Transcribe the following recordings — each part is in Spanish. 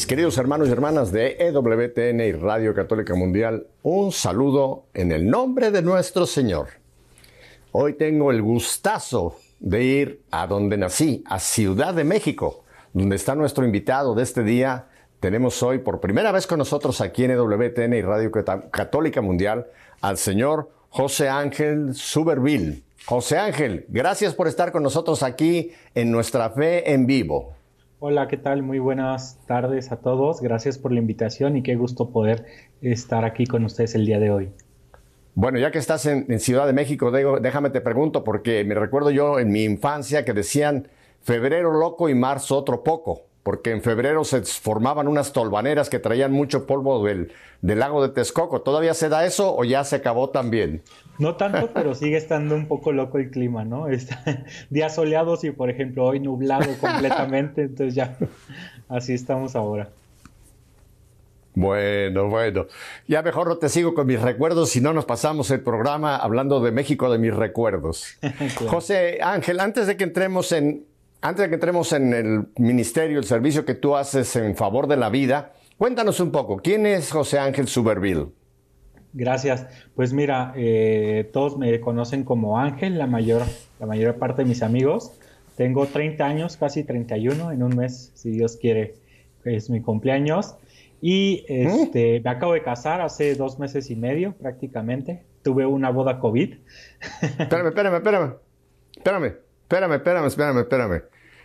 Mis queridos hermanos y hermanas de EWTN y Radio Católica Mundial, un saludo en el nombre de nuestro Señor. Hoy tengo el gustazo de ir a donde nací, a Ciudad de México, donde está nuestro invitado de este día. Tenemos hoy por primera vez con nosotros aquí en EWTN y Radio Católica Mundial al señor José Ángel Suberville. José Ángel, gracias por estar con nosotros aquí en Nuestra Fe en Vivo. Hola, ¿qué tal? Muy buenas tardes a todos. Gracias por la invitación y qué gusto poder estar aquí con ustedes el día de hoy. Bueno, ya que estás en, Ciudad de México, déjame te pregunto, porque me recuerdo yo en mi infancia que decían febrero loco y marzo otro poco porque en febrero se formaban unas tolvaneras que traían mucho polvo del, lago de Texcoco. ¿Todavía se da eso o ya se acabó también? No tanto, pero sigue estando un poco loco el clima, ¿no? días soleados y, por ejemplo, hoy nublado completamente, entonces ya así estamos ahora. Bueno, bueno. Ya mejor no te sigo con mis recuerdos, si no nos pasamos el programa hablando de México de mis recuerdos. José Ángel, antes de que entremos en, antes de que entremos en el ministerio, el servicio que tú haces en favor de la vida, cuéntanos un poco, ¿quién es José Ángel Suberville? Gracias. Pues mira, eh, todos me conocen como Ángel, la mayor, la mayor parte de mis amigos. Tengo 30 años, casi 31, en un mes, si Dios quiere, es mi cumpleaños. Y este, me acabo de casar hace dos meses y medio prácticamente. Tuve una boda COVID. Espérame, espérame, espérame. Espérame. Espérame, espérame, espérame, espérame.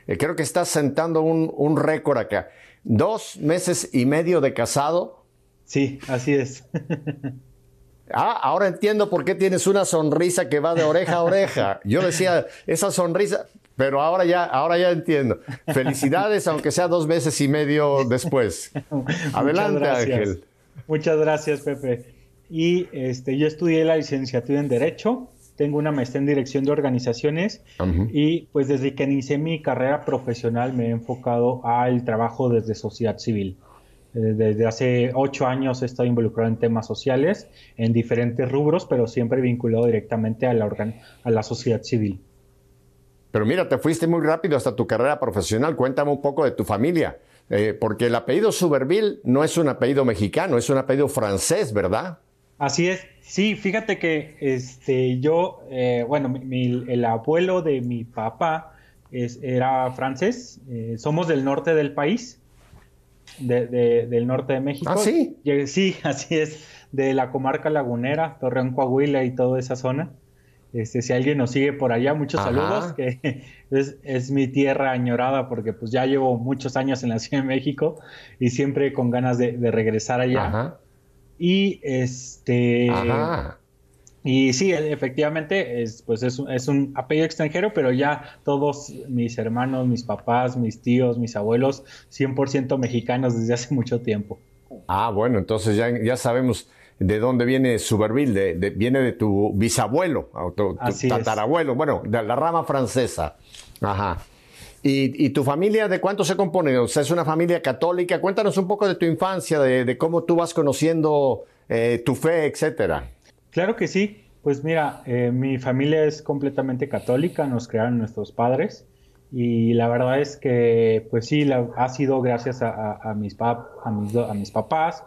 Eh, creo que estás sentando un, récord acá. Dos meses y medio de casado. Sí, así es. Ah, ahora entiendo por qué tienes una sonrisa que va de oreja a oreja. Yo decía, esa sonrisa, pero ahora ya, ahora ya entiendo. Felicidades, aunque sea dos meses y medio después. Adelante, Ángel. Muchas gracias, Pepe. Y este, yo estudié la licenciatura en Derecho tengo una maestría en dirección de organizaciones y pues desde que inicié mi carrera profesional me he enfocado al trabajo desde sociedad civil. Eh, desde hace ocho años he estado involucrado en temas sociales en diferentes rubros, pero siempre vinculado directamente a la, a la sociedad civil. Pero mira, te fuiste muy rápido hasta tu carrera profesional. Cuéntame un poco de tu familia, eh, porque el apellido Suberville no es un apellido mexicano, es un apellido francés, ¿verdad? Así es, sí, fíjate que este, yo, eh, bueno, el abuelo de mi papá es, era francés, eh, somos del norte del país, del norte de México. Ah, sí. Sí, así es, de la comarca lagunera, Torreón, Coahuila y toda esa zona. Este, si alguien nos sigue por allá, muchos saludos, que es, mi tierra añorada porque pues ya llevo muchos años en la Ciudad de México y siempre con ganas de, de regresar allá. Ajá. Y este. Y sí, efectivamente, es, pues es, es, un apellido extranjero, pero ya todos mis hermanos, mis papás, mis tíos, mis abuelos, 100% mexicanos desde hace mucho tiempo. Ah, bueno, entonces ya, ya sabemos de dónde viene Suberville, de, viene de tu bisabuelo, tu, tu tatarabuelo, bueno, de la rama francesa. Ajá. ¿Y, tu familia de cuánto se compone? O sea, es una familia católica. Cuéntanos un poco de tu infancia, de, cómo tú vas conociendo eh, tu fe, etcétera. Claro que sí. Pues mira, eh, mi familia es completamente católica, nos crearon nuestros padres y la verdad es que, pues sí, ha sido gracias a, mis, pap, a, mis, papás,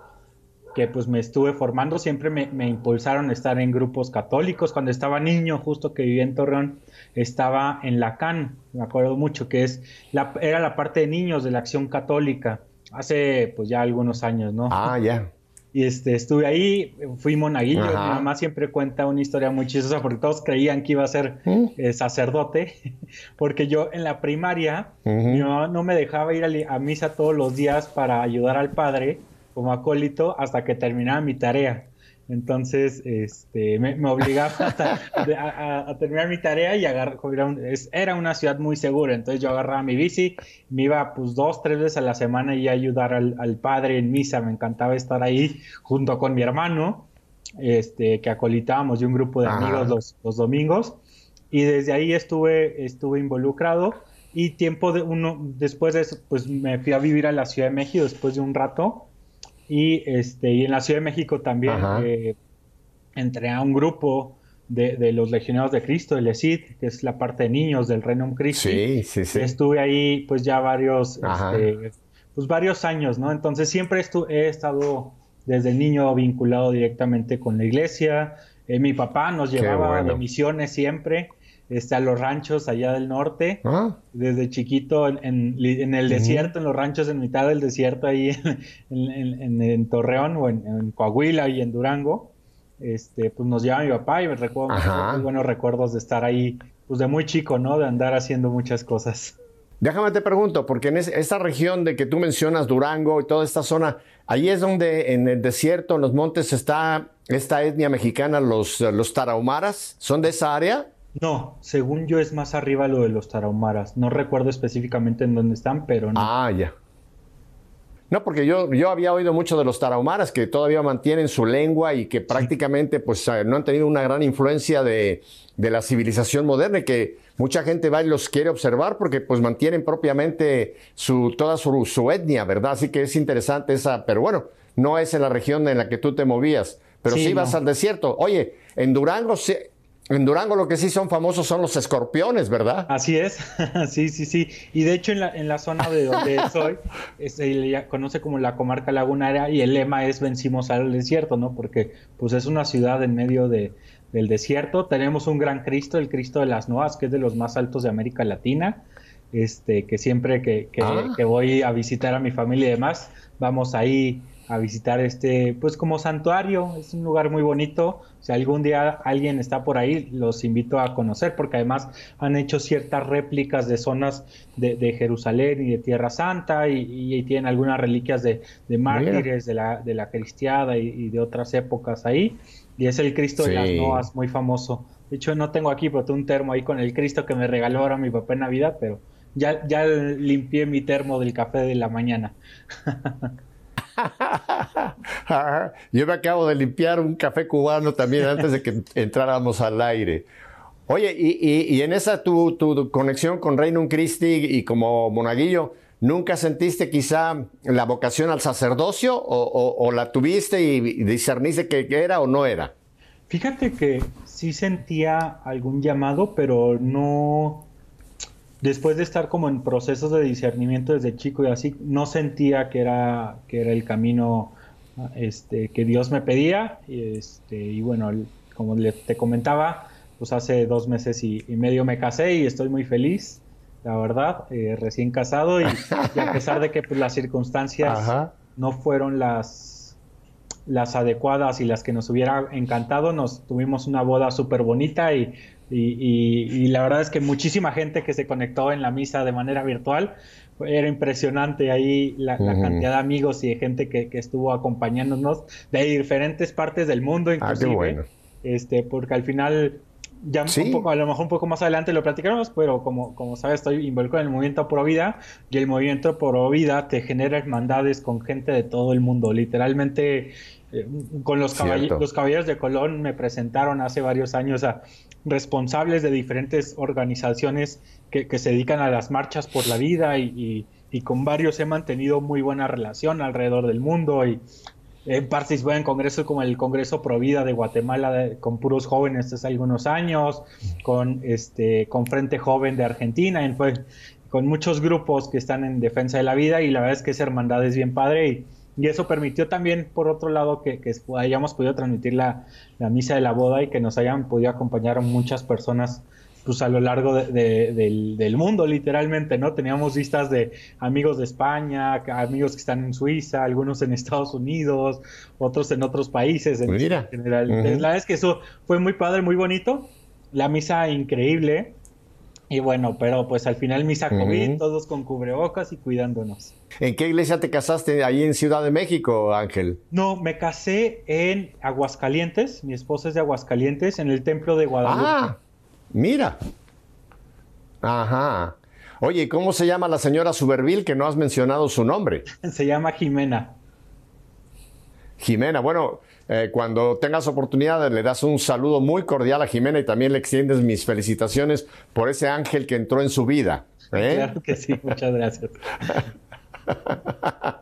que pues me estuve formando, siempre me, impulsaron a estar en grupos católicos. Cuando estaba niño, justo que vivía en Torreón, estaba en la CAN, me acuerdo mucho, que es la, era la parte de niños de la acción católica, hace pues ya algunos años, ¿no? Ah, ya. Y este, estuve ahí, fui monaguillo, mi mamá siempre cuenta una historia muy chistosa porque todos creían que iba a ser mm. eh, sacerdote, porque yo en la primaria, mi mamá no me dejaba ir a, a misa todos los días para ayudar al padre como acólito hasta que terminaba mi tarea. Entonces, este, me, obligaba a, terminar mi tarea y agarrar, era una ciudad muy segura, entonces yo agarraba mi bici, me iba pues dos, tres veces a la semana y ayudar al, padre en misa, me encantaba estar ahí junto con mi hermano, este, que acolitábamos de un grupo de amigos los, domingos, y desde ahí estuve, estuve involucrado, y tiempo de uno, después de eso, pues me fui a vivir a la Ciudad de México después de un rato, y, este, y en la Ciudad de México también eh, entré a un grupo de, los Legionarios de Cristo, el ESID, que es la parte de niños del Reino Cristo. Sí, sí, sí. Estuve ahí pues ya varios, este, pues varios años, ¿no? Entonces siempre he estado desde niño vinculado directamente con la iglesia. Eh, mi papá nos llevaba de misiones siempre este, a los ranchos allá del norte, ah. desde chiquito en, el desierto, en los ranchos en mitad del desierto, ahí en, Torreón o en, Coahuila y en Durango. Este, pues nos llevaba mi papá y me recuerdo muy buenos recuerdos de estar ahí, pues de muy chico, ¿no? De andar haciendo muchas cosas. Déjame te pregunto, porque en esta región de que tú mencionas, Durango y toda esta zona, ahí es donde en el desierto, en los montes, está esta etnia mexicana, los, los tarahumaras, ¿son de esa área? No, según yo es más arriba lo de los tarahumaras. No recuerdo específicamente en dónde están, pero no. Ah, ya. No, porque yo, yo había oído mucho de los tarahumaras que todavía mantienen su lengua y que prácticamente pues eh, no han tenido una gran influencia de, de, la civilización moderna y que mucha gente va y los quiere observar porque pues mantienen propiamente su, toda su, su etnia, ¿verdad? Así que es interesante esa, pero bueno, no es en la región en la que tú te movías, pero sí, vas al desierto. Oye, en Durango en Durango lo que sí son famosos son los escorpiones, ¿verdad? Así es, sí, sí, sí. Y de hecho en la, en la zona de donde soy, se le conoce como la comarca lagunera y el lema es vencimos al desierto, ¿no? Porque pues es una ciudad en medio de, del desierto. Tenemos un gran Cristo, el Cristo de las Noas, que es de los más altos de América Latina. Este, que siempre que, que, ah. que voy a visitar a mi familia y demás, vamos ahí a visitar este, pues como santuario, es un lugar muy bonito, si algún día alguien está por ahí, los invito a conocer, porque además han hecho ciertas réplicas de zonas de, Jerusalén y de Tierra Santa, y, tienen algunas reliquias de, mártires de la, de la cristiada y, de otras épocas ahí, y es el Cristo de las Noas, muy famoso. De hecho, no tengo aquí, pero tengo un termo ahí con el Cristo que me regaló ahora mi papá en Navidad, pero ya, ya limpié mi termo del café de la mañana. Yo me acabo de limpiar un café cubano también antes de que entráramos al aire. Oye, y, en esa tu, conexión con Reino Christi y como monaguillo, ¿nunca sentiste quizá la vocación al sacerdocio o, la tuviste y discerniste que era o no era? Fíjate que sí sentía algún llamado, pero no, después de estar como en procesos de discernimiento desde chico y así, no sentía que era, que era el camino este, que Dios me pedía. Y, este, y bueno, como te comentaba, pues hace dos meses y, medio me casé y estoy muy feliz, la verdad, eh, recién casado y, a pesar de que pues, las circunstancias no fueron las, las adecuadas y las que nos hubiera encantado, nos tuvimos una boda súper bonita y y, la verdad es que muchísima gente que se conectó en la misa de manera virtual, era impresionante ahí la, cantidad de amigos y de gente que, estuvo acompañándonos de diferentes partes del mundo, ah, inclusive. Este, porque al final, ya un poco, a lo mejor un poco más adelante lo platicaremos, pero como, como sabes, estoy involucrado en el movimiento Pro Vida y el movimiento Pro Vida te genera hermandades con gente de todo el mundo. Literalmente, con los, los caballeros de Colón me presentaron hace varios años a responsables de diferentes organizaciones que, se dedican a las marchas por la vida y, con varios he mantenido muy buena relación alrededor del mundo y he participado en congresos como el Congreso Provida de Guatemala con puros jóvenes hace algunos años, con este con Frente Joven de Argentina, en, con muchos grupos que están en defensa de la vida y la verdad es que esa hermandad es bien padre y y eso permitió también, por otro lado, que, hayamos podido transmitir la, misa de la boda y que nos hayan podido acompañar muchas personas pues a lo largo del, mundo, literalmente, ¿no? Teníamos vistas de amigos de España, amigos que están en Suiza, algunos en Estados Unidos, otros en otros países en, general. La verdad es que eso fue muy padre, muy bonito. La misa increíble. Y bueno, pero pues al final misa COVID, todos con cubrebocas y cuidándonos. ¿En qué iglesia te casaste ahí en Ciudad de México, Ángel? No, me casé en Aguascalientes, mi esposa es de Aguascalientes, en el templo de Guadalupe. Ah, mira. Ajá. Oye, ¿cómo se llama la señora Suberville que no has mencionado su nombre? se llama Jimena. Jimena, bueno, eh, cuando tengas oportunidad le das un saludo muy cordial a Jimena y también le extiendes mis felicitaciones por ese ángel que entró en su vida. ¿eh? Claro que sí, muchas gracias.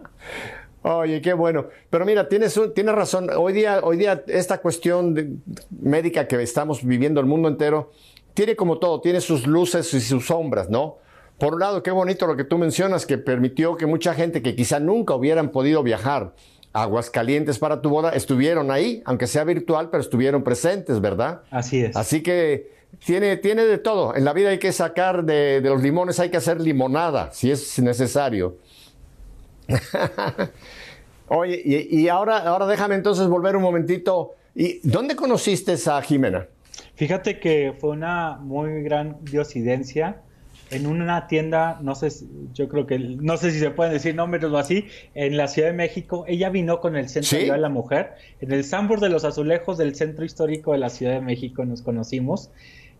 Oye, qué bueno. Pero mira, tienes, tienes razón. Hoy día, hoy día esta cuestión médica que estamos viviendo el mundo entero tiene como todo, tiene sus luces y sus sombras, ¿no? por un lado, qué bonito lo que tú mencionas, que permitió que mucha gente que quizá nunca hubieran podido viajar Aguascalientes para tu boda, estuvieron ahí, aunque sea virtual, pero estuvieron presentes, ¿verdad? Así es. Así que tiene, tiene de todo. En la vida hay que sacar de, de los limones, hay que hacer limonada, si es necesario. Oye, y, ahora, ahora déjame entonces volver un momentito. ¿Y dónde conociste a Jimena? Fíjate que fue una muy gran diosidencia en una tienda, no sé, yo creo que, no sé si se pueden decir nombres o así, en la Ciudad de México. Ella vino con el Centro de la Mujer, en el Sambor de los Azulejos del Centro Histórico de la Ciudad de México nos conocimos.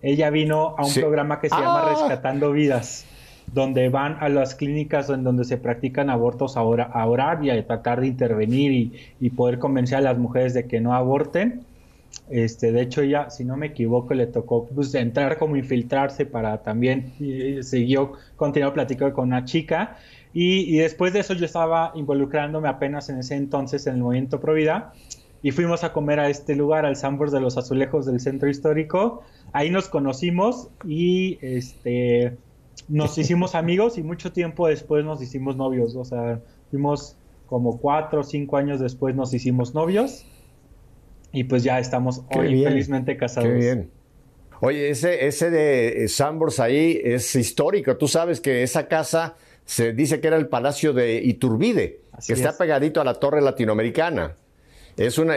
Ella vino a un programa que se llama ah. Rescatando Vidas donde van a las clínicas en donde se practican abortos a, orar y a tratar de intervenir y, poder convencer a las mujeres de que no aborten. Este, de hecho, ella, si no me equivoco, le tocó pues, entrar como infiltrarse para también, y, siguió, continuó platicando con una chica. Y, después de eso yo estaba involucrándome apenas en ese entonces en el movimiento Provida y fuimos a comer a este lugar, al Sambors de los Azulejos del Centro Histórico. Ahí nos conocimos y este nos hicimos amigos y mucho tiempo después nos hicimos novios. O sea, fuimos como cuatro o cinco años después nos hicimos novios y pues ya estamos hoy felizmente casados. Qué bien. Oye, ese, ese de Sambors ahí es histórico. Tú sabes que esa casa se dice que era el Palacio de Iturbide, que está pegadito a la Torre Latinoamericana. Es una,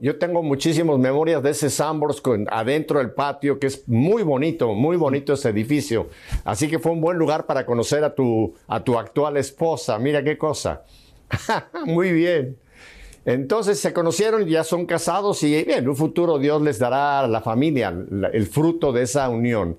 yo tengo muchísimas memorias de ese Sambors con, adentro del patio, que es muy bonito, muy bonito ese edificio. Así que fue un buen lugar para conocer a tu, a tu actual esposa. Mira qué cosa. muy bien. Entonces se conocieron ya son casados y en un futuro Dios les dará a la familia el fruto de esa unión.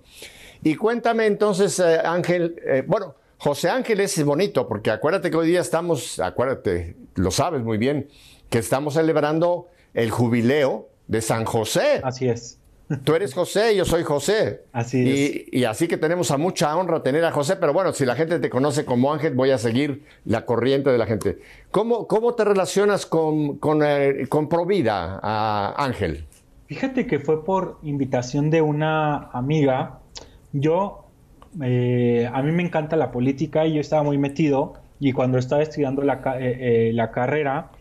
Y cuéntame entonces, eh, Ángel, eh, bueno, José Ángel es bonito porque acuérdate que hoy día estamos, acuérdate, lo sabes muy bien, que estamos celebrando el jubileo de San José. Así es. Tú eres José, yo soy José. Así es. Y, así que tenemos a mucha honra tener a José, pero bueno, si la gente te conoce como Ángel, voy a seguir la corriente de la gente. ¿Cómo, cómo te relacionas con, con, eh, con Provida, Ángel? Fíjate que fue por invitación de una amiga. Yo, eh, a mí me encanta la política y yo estaba muy metido. Y cuando estaba estudiando la, eh, la carrera,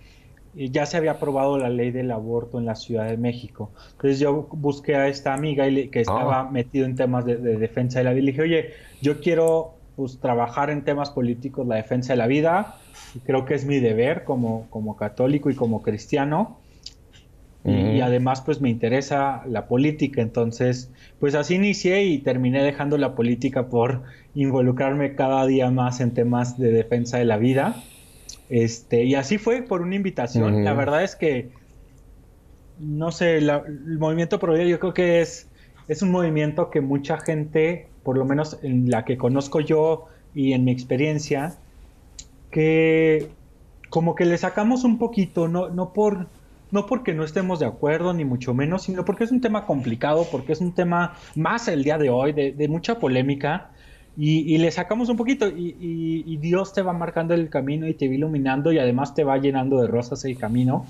ya se había aprobado la ley del aborto en la Ciudad de México. Entonces yo busqué a esta amiga que estaba ah. metido en temas de, defensa de la vida y le dije, oye, yo quiero pues, trabajar en temas políticos, la defensa de la vida, y creo que es mi deber como, como católico y como cristiano. y, además pues me interesa la política, entonces pues así inicié y terminé dejando la política por involucrarme cada día más en temas de defensa de la vida. Este, y así fue por una invitación. La verdad es que, no sé, el movimiento Pro yo creo que es, es un movimiento que mucha gente, por lo menos en la que conozco yo y en mi experiencia, que como que le sacamos un poquito, no, no por no porque no estemos de acuerdo, ni mucho menos, sino porque es un tema complicado, porque es un tema más el día de hoy, de, de mucha polémica, y, le sacamos un poquito y, Dios te va marcando el camino y te va iluminando y además te va llenando de rosas el camino.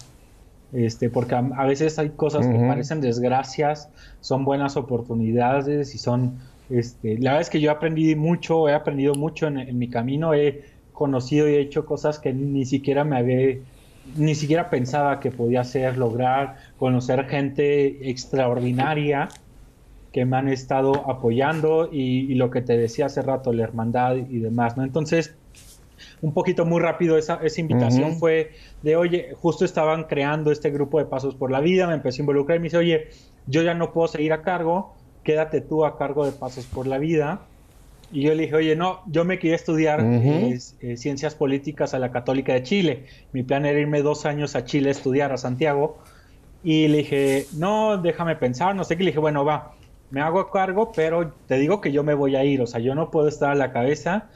Este, porque a, veces hay cosas que parecen desgracias, son buenas oportunidades y son, este, la verdad es que yo aprendí mucho, he aprendido mucho en, mi camino, he conocido y he hecho cosas que ni siquiera me había, ni siquiera pensaba que podía hacer, lograr, conocer gente extraordinaria que me han estado apoyando y, lo que te decía hace rato, la hermandad y demás, ¿no? Entonces, un poquito muy rápido esa, esa invitación fue de, oye, justo estaban creando este grupo de Pasos por la Vida, me empecé a involucrar y me dice, oye, yo ya no puedo seguir a cargo, quédate tú a cargo de Pasos por la Vida. Y yo le dije, oye, no, yo me quería estudiar eh, ciencias políticas a la Católica de Chile. Mi plan era irme dos años a Chile a estudiar, a Santiago. Y le dije, no, déjame pensar, no sé qué. Le dije, bueno, va, me hago cargo, pero te digo que yo me voy a ir, o sea, yo no puedo estar a la cabeza.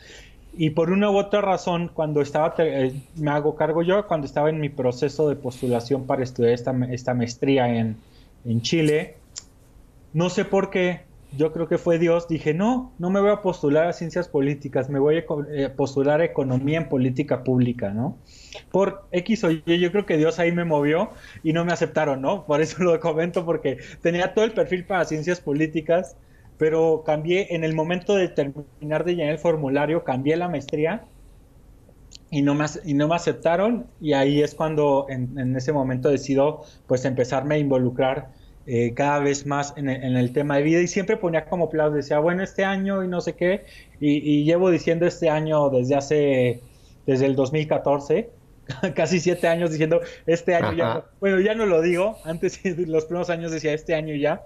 Y por una u otra razón, cuando estaba, eh, me hago cargo yo, cuando estaba en mi proceso de postulación para estudiar esta, esta maestría en, en Chile, no sé por qué, yo creo que fue Dios, dije, no, no me voy a postular a ciencias políticas, me voy a eh, postular a economía en política pública, ¿no? Por X o Y, yo creo que Dios ahí me movió y no me aceptaron, ¿no? Por eso lo comento, porque tenía todo el perfil para ciencias políticas, pero cambié en el momento de terminar de llenar el formulario, cambié la maestría y no me, y no me aceptaron y ahí es cuando en, ese momento decido pues empezarme a involucrar eh, cada vez más en el, tema de vida y siempre ponía como plazo, decía, bueno, este año y no sé qué, y, llevo diciendo este año desde hace, desde el 2014, casi siete años diciendo este año ya, bueno, ya no lo digo, antes los primeros años decía este año ya,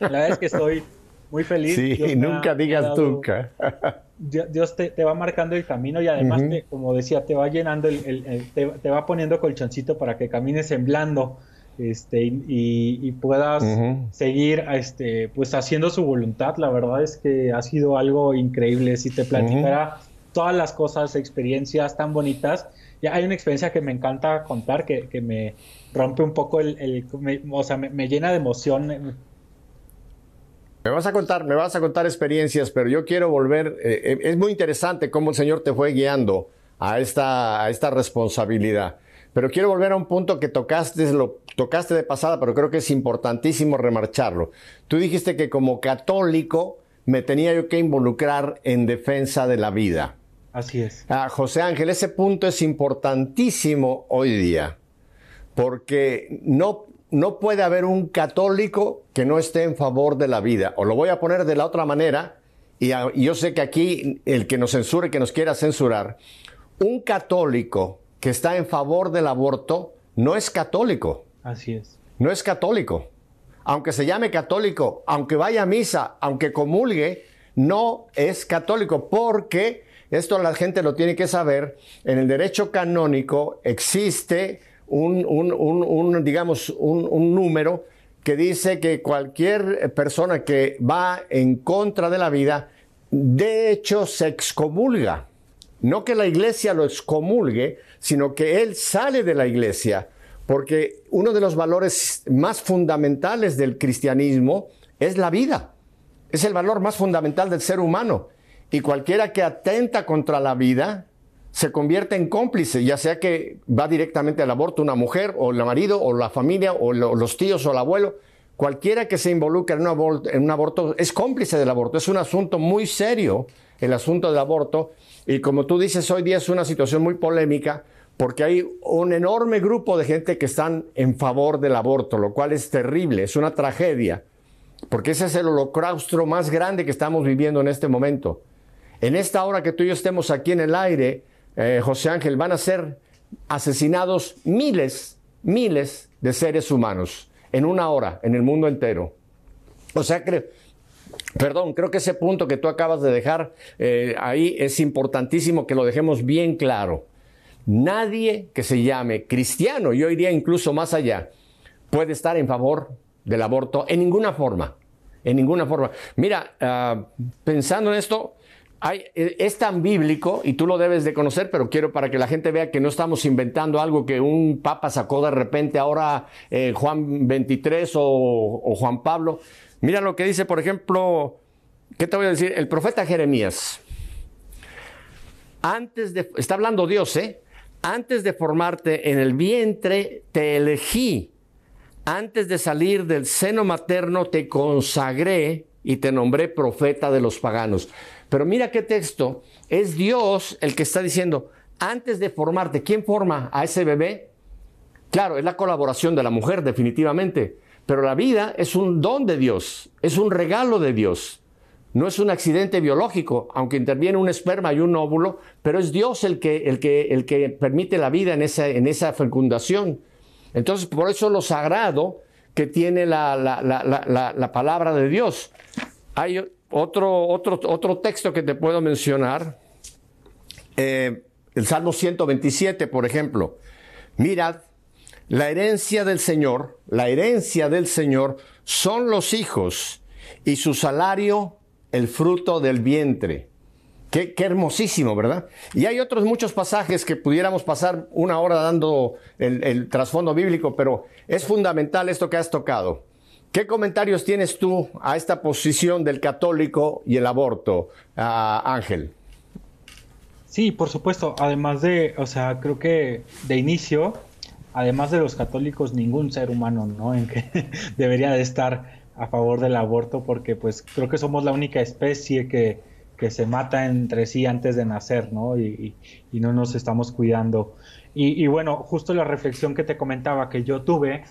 la verdad es que estoy muy feliz. Sí, nunca digas nunca. Dios te, va marcando el camino y además, como decía, te va llenando, el, te, va poniendo colchoncito para que camines en blando este, y, puedas seguir este, pues haciendo su voluntad. La verdad es que ha sido algo increíble. Si te platicara todas las cosas, experiencias tan bonitas, ya hay una experiencia que me encanta contar, que, que me rompe un poco el, o sea, me, llena de emoción. Me vas a contar, me vas a contar experiencias, pero yo quiero volver. Eh, eh, es muy interesante cómo el Señor te fue guiando a esta, a esta responsabilidad. Pero quiero volver a un punto que tocaste, lo tocaste de pasada, pero creo que es importantísimo remarcharlo. Tú dijiste que como católico me tenía yo que involucrar en defensa de la vida. Así es. Ah, José Ángel, ese punto es importantísimo hoy día, porque no, no puede haber un católico que no esté en favor de la vida. O lo voy a poner de la otra manera, y, y yo sé que aquí el que nos censure, que nos quiera censurar, un católico que está en favor del aborto no es católico. Así es. No es católico. Aunque se llame católico, aunque vaya a misa, aunque comulgue, no es católico porque esto la gente lo tiene que saber. En el derecho canónico existe un, digamos, un número que dice que cualquier persona que va en contra de la vida, de hecho se excomulga. No que la iglesia lo excomulgue, sino que él sale de la iglesia, porque uno de los valores más fundamentales del cristianismo es la vida. Es el valor más fundamental del ser humano. Y cualquiera que atenta contra la vida se convierte en cómplice, ya sea que va directamente al aborto una mujer, o el marido, o la familia, o los tíos, o el abuelo. Cualquiera que se involucre en un, aborto, es cómplice del aborto. Es un asunto muy serio el asunto del aborto. Y como tú dices, hoy día es una situación muy polémica porque hay un enorme grupo de gente que están en favor del aborto, lo cual es terrible, es una tragedia, porque ese es el holocausto más grande que estamos viviendo en este momento. En esta hora que tú y yo estemos aquí en el aire, eh, José Ángel, van a ser asesinados miles, miles de seres humanos en una hora en el mundo entero. O sea que Perdón, creo que ese punto que tú acabas de dejar eh, ahí es importantísimo que lo dejemos bien claro. Nadie que se llame cristiano, yo iría incluso más allá, puede estar en favor del aborto en ninguna forma. En ninguna forma. Mira, ah, pensando en esto, e, es tan bíblico y tú lo debes de conocer, pero quiero para que la gente vea que no estamos inventando algo que un papa sacó de repente ahora eh, Juan 23 o Juan Pablo. Mira lo que dice, por ejemplo, ¿qué te voy a decir? El profeta Jeremías. Antes de, está hablando Dios, ¿eh? Antes de formarte en el vientre, te elegí. Antes de salir del seno materno, te consagré y te nombré profeta de los paganos. Pero mira qué texto. Es Dios el que está diciendo, antes de formarte, ¿quién forma a ese bebé? Claro, es la colaboración de la mujer, definitivamente. Pero la vida es un don de Dios, es un regalo de Dios. No es un accidente biológico, aunque interviene un esperma y un óvulo, pero es Dios el que, el que, el que permite la vida en esa, en esa fecundación. Entonces, por eso lo sagrado que tiene la, la, palabra de Dios. Hay otro, otro, otro texto que te puedo mencionar. Eh, el Salmo 127, por ejemplo. Mirad, la herencia del Señor, la herencia del Señor son los hijos y su salario el fruto del vientre. Qué, hermosísimo, ¿verdad? Y hay otros muchos pasajes que pudiéramos pasar una hora dando el, trasfondo bíblico, pero es fundamental esto que has tocado. ¿Qué comentarios tienes tú a esta posición del católico y el aborto, Ángel? Sí, por supuesto. Además de, o sea, creo que de inicio además de los católicos, ningún ser humano, ¿no? En que debería de estar a favor del aborto porque pues creo que somos la única especie que, que se mata entre sí antes de nacer, ¿no? Y, y, no nos estamos cuidando. Y, y, bueno, justo la reflexión que te comentaba que yo tuve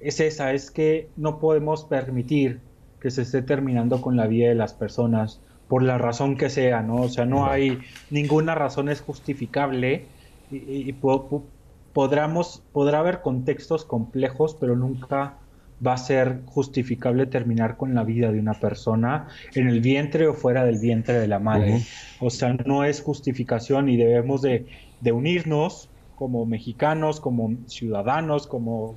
es esa, es que no podemos permitir que se esté terminando con la vida de las personas por la razón que sea, ¿no? O sea, no hay ninguna razón es justificable y, podremos, podrá haber contextos complejos, pero nunca va a ser justificable terminar con la vida de una persona en el vientre o fuera del vientre de la madre. O sea, no es justificación y debemos de, unirnos como mexicanos, como ciudadanos, como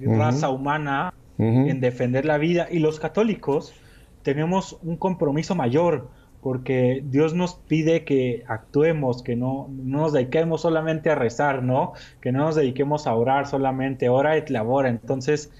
raza humana en defender la vida. Y los católicos tenemos un compromiso mayor porque Dios nos pide que actuemos, que no, nos dediquemos solamente a rezar, ¿no? Que no nos dediquemos a orar solamente, ora et labora. Entonces,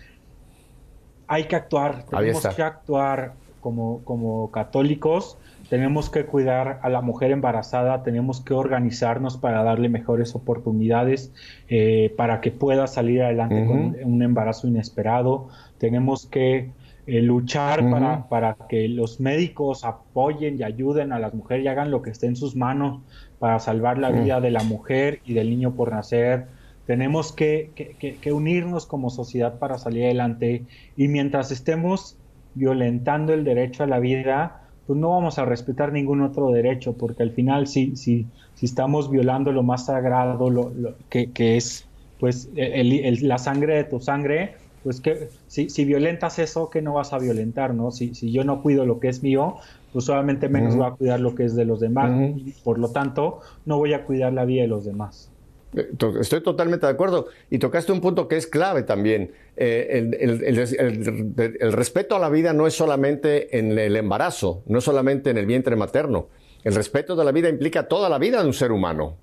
hay que actuar, tenemos que actuar como, como católicos, tenemos que cuidar a la mujer embarazada, tenemos que organizarnos para darle mejores oportunidades eh, para que pueda salir adelante con un embarazo inesperado, tenemos que eh, luchar para, para, que los médicos apoyen y ayuden a las mujeres y hagan lo que esté en sus manos para salvar la vida de la mujer y del niño por nacer. Tenemos que, que, unirnos como sociedad para salir adelante. Y mientras estemos violentando el derecho a la vida, pues no vamos a respetar ningún otro derecho, porque al final si, si, si estamos violando lo más sagrado, lo, que, es pues la sangre de tu sangre, pues que si, si, violentas eso, ¿qué no vas a violentar, no? Si, si yo no cuido lo que es mío, pues solamente menos voy a cuidar lo que es de los demás y por lo tanto no voy a cuidar la vida de los demás. Eh, estoy totalmente de acuerdo. Y tocaste un punto que es clave también. Eh, el, el, el, respeto a la vida no es solamente en el embarazo, no es solamente en el vientre materno. El respeto de la vida implica toda la vida de un ser humano.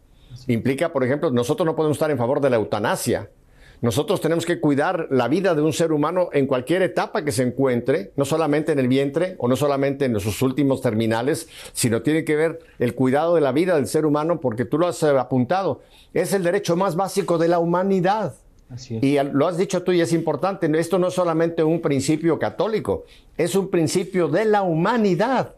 Implica, por ejemplo, nosotros no podemos estar en favor de la eutanasia. Nosotros tenemos que cuidar la vida de un ser humano en cualquier etapa que se encuentre, no solamente en el vientre o no solamente en sus últimos terminales, sino tiene que ver el cuidado de la vida del ser humano, porque tú lo has eh, apuntado, es el derecho más básico de la humanidad. Y lo has dicho tú y es importante, esto no es solamente un principio católico, es un principio de la humanidad,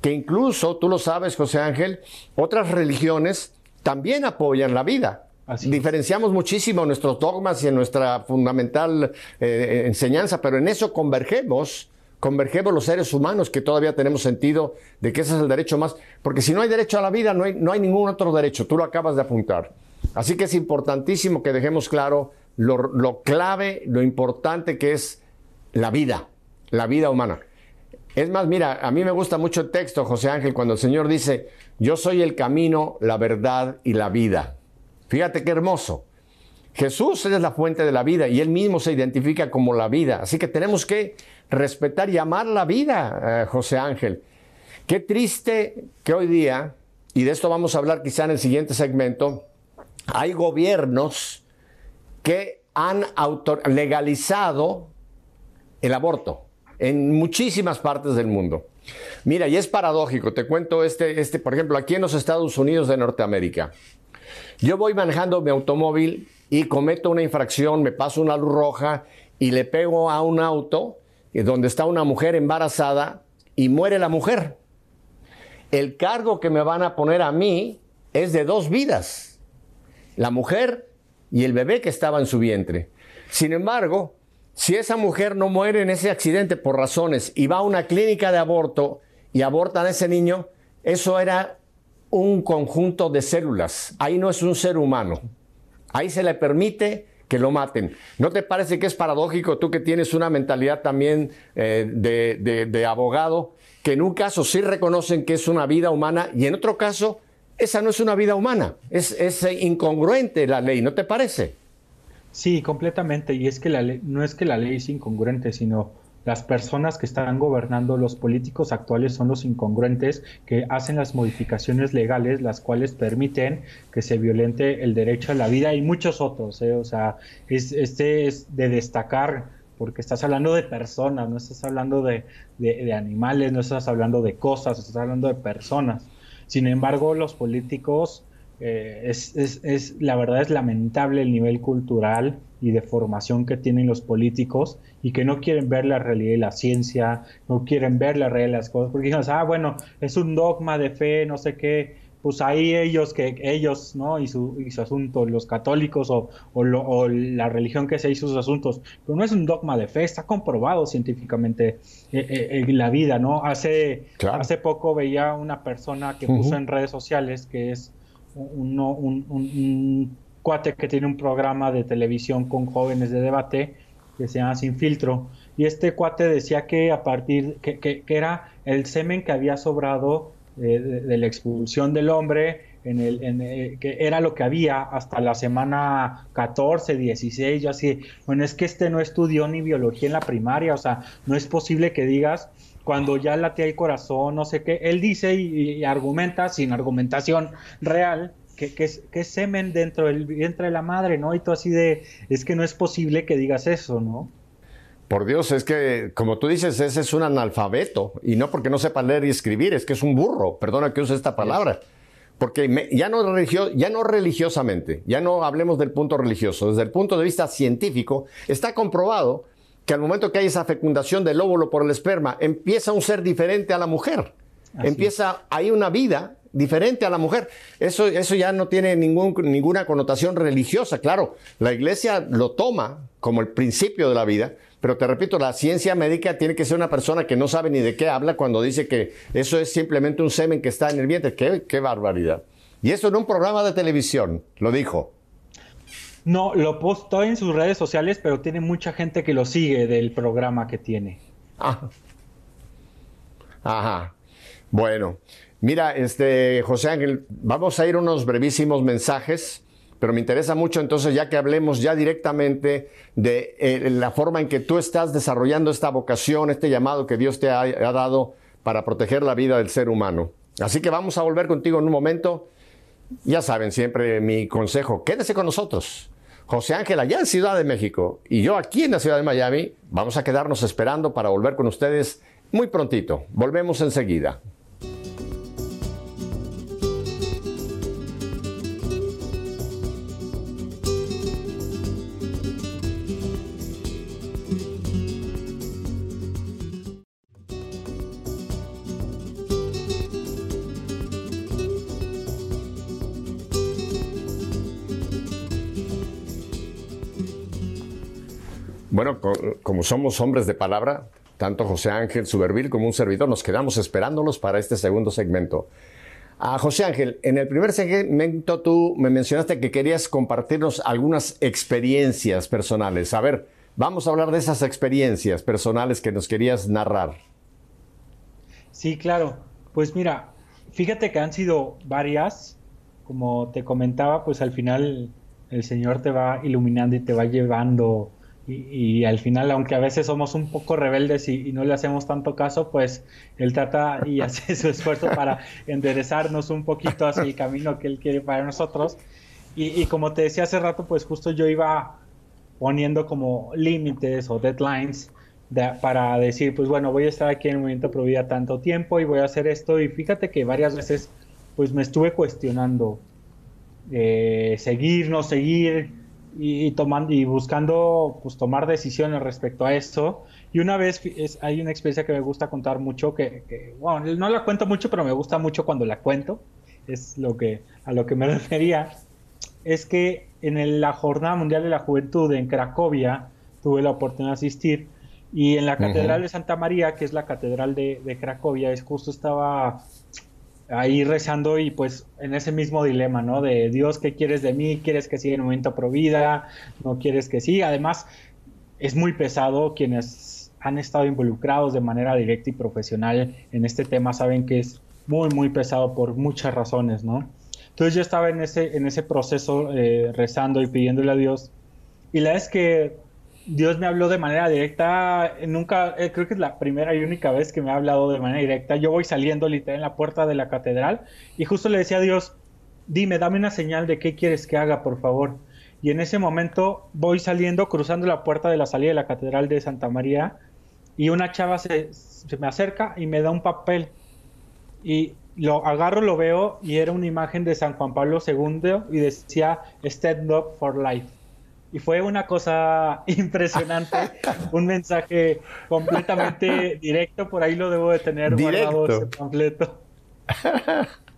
que incluso, tú lo sabes, José Ángel, otras religiones también apoyan la vida. Diferenciamos muchísimo nuestros dogmas y en nuestra fundamental eh, enseñanza, pero en eso convergemos, convergemos los seres humanos que todavía tenemos sentido de que ese es el derecho más, porque si no hay derecho a la vida, no hay, no hay ningún otro derecho, tú lo acabas de apuntar. Así que es importantísimo que dejemos claro lo clave, lo importante que es la vida, la vida humana. Es más, mira, a mí me gusta mucho el texto, José Ángel, cuando el Señor dice, yo soy el camino, la verdad y la vida. Fíjate qué hermoso. Jesús es la fuente de la vida y él mismo se identifica como la vida. Así que tenemos que respetar y amar la vida, eh, José Ángel. Qué triste que hoy día, y de esto vamos a hablar quizá en el siguiente segmento, hay gobiernos que han legalizado el aborto en muchísimas partes del mundo. Mira, y es paradójico, te cuento este, este, por ejemplo, aquí en los Estados Unidos de Norteamérica. Yo voy manejando mi automóvil y cometo una infracción, me paso una luz roja y le pego a un auto donde está una mujer embarazada y muere la mujer. El cargo que me van a poner a mí es de dos vidas, la mujer y el bebé que estaba en su vientre. Sin embargo, si esa mujer no muere en ese accidente por razones y va a una clínica de aborto y abortan a ese niño, eso era un conjunto de células. Ahí no es un ser humano. Ahí se le permite que lo maten. ¿No te parece que es paradójico tú que tienes una mentalidad también eh, de, abogado, que en un caso sí reconocen que es una vida humana y en otro caso esa no es una vida humana? Es, es incongruente la ley, ¿no te parece? Sí, completamente. Y es que la ley, no es que la ley es incongruente, sino las personas que están gobernando, los políticos actuales son los incongruentes que hacen las modificaciones legales, las cuales permiten que se violente el derecho a la vida y muchos otros. ¿eh? O sea, es, este es de destacar porque estás hablando de personas, no estás hablando de, de, animales, no estás hablando de cosas, estás hablando de personas. Sin embargo, los políticos eh, es, es, la verdad es lamentable el nivel cultural y de formación que tienen los políticos y que no quieren ver la realidad de la ciencia, no quieren ver la realidad de las cosas, porque dicen, ah, bueno, es un dogma de fe, no sé qué, pues ahí ellos, que ellos, ¿no? Y su, y su asunto, los católicos o, o, la religión que se hizo sus asuntos, pero no es un dogma de fe, está comprobado científicamente eh, eh, en la vida, ¿no? Hace, hace poco veía una persona que puso en redes sociales que es un, un, cuate que tiene un programa de televisión con jóvenes de debate que se llama Sin Filtro, y este cuate decía que a partir, que, que, que era el semen que había sobrado de, la expulsión del hombre, en el, en eh, que era lo que había hasta la semana 14, 16, yo así, bueno, es que este no estudió ni biología en la primaria, o sea, no es posible que digas cuando ya latea el corazón, no sé qué, él dice y, argumenta sin argumentación real. Que, que, es, semen dentro del vientre de la madre, ¿no? Y tú así de, es que no es posible que digas eso, ¿no? Por Dios, es que, como tú dices, ese es un analfabeto. Y no porque no sepa leer y escribir, es que es un burro. Perdona que use esta palabra. Porque ya, no ya no religiosamente, ya no hablemos del punto religioso, desde el punto de vista científico, está comprobado que al momento que hay esa fecundación del óvulo por el esperma, empieza un ser diferente a la mujer. empieza, hay una vida diferente a la mujer. Eso, eso ya no tiene ningún, ninguna connotación religiosa. Claro, la iglesia lo toma como el principio de la vida, pero te repito, la ciencia médica tiene que ser una persona que no sabe ni de qué habla cuando dice que eso es simplemente un semen que está en el vientre. Qué, qué barbaridad. Y eso en un programa de televisión, lo dijo. No, lo postó en sus redes sociales, pero tiene mucha gente que lo sigue del programa que tiene. Ah. Ajá. Bueno, mira, este José Ángel, vamos a ir unos brevísimos mensajes pero me interesa mucho entonces ya que hablemos ya directamente de eh, la forma en que tú estás desarrollando esta vocación, este llamado que Dios te ha, dado para proteger la vida del ser humano. Así que vamos a volver contigo en un momento. Ya saben siempre mi consejo, quédese con nosotros. José Ángel allá en Ciudad de México y yo aquí en la ciudad de Miami, vamos a quedarnos esperando para volver con ustedes muy prontito. Volvemos enseguida. Bueno, como somos hombres de palabra, tanto José Ángel Subervil como un servidor, nos quedamos esperándolos para este segundo segmento. A José Ángel, en el primer segmento tú me mencionaste que querías compartirnos algunas experiencias personales. A ver, vamos a hablar de esas experiencias personales que nos querías narrar. Sí, claro. Pues mira, fíjate que han sido varias. Como te comentaba, pues al final el Señor te va iluminando y te va llevando y, al final, aunque a veces somos un poco rebeldes y, no le hacemos tanto caso, pues él trata y hace su esfuerzo para enderezarnos un poquito hacia el camino que él quiere para nosotros. Y, como te decía hace rato, pues justo yo iba poniendo como límites o deadlines para decir, pues bueno, voy a estar aquí en el movimiento Pro Vida tanto tiempo y voy a hacer esto. Y fíjate que varias veces, pues me estuve cuestionando eh, seguir, no seguir, y, tomando y buscando pues tomar decisiones respecto a esto y una vez es, hay una experiencia que me gusta contar mucho que, bueno, no la cuento mucho pero me gusta mucho cuando la cuento. Es lo que a lo que me refería. Es que en la jornada mundial de la juventud en Cracovia tuve la oportunidad de asistir. Y en la catedral de Santa María que es la catedral de, de Cracovia es justo estaba ahí rezando y pues en ese mismo dilema, ¿no? De Dios, ¿qué quieres de mí? ¿Quieres que siga en momento pro vida? ¿No quieres que sí? Además, es muy pesado. Quienes han estado involucrados de manera directa y profesional en este tema saben que es muy, muy pesado por muchas razones, ¿no? Entonces yo estaba en ese, en ese proceso eh, rezando y pidiéndole a Dios. Y la vez que Dios me habló de manera directa, nunca, eh, creo que es la primera y única vez que me ha hablado de manera directa. Yo voy saliendo literal en la puerta de la catedral y justo le decía a Dios, dime, dame una señal de qué quieres que haga, por favor. Y en ese momento voy saliendo, cruzando la puerta de la salida de la catedral de Santa María y una chava se, se me acerca y me da un papel. Y lo agarro, lo veo y era una imagen de San Juan Pablo II y decía Stand Up for Life. Y fue una cosa impresionante, un mensaje completamente directo, por ahí lo debo de tener guardado ese completo.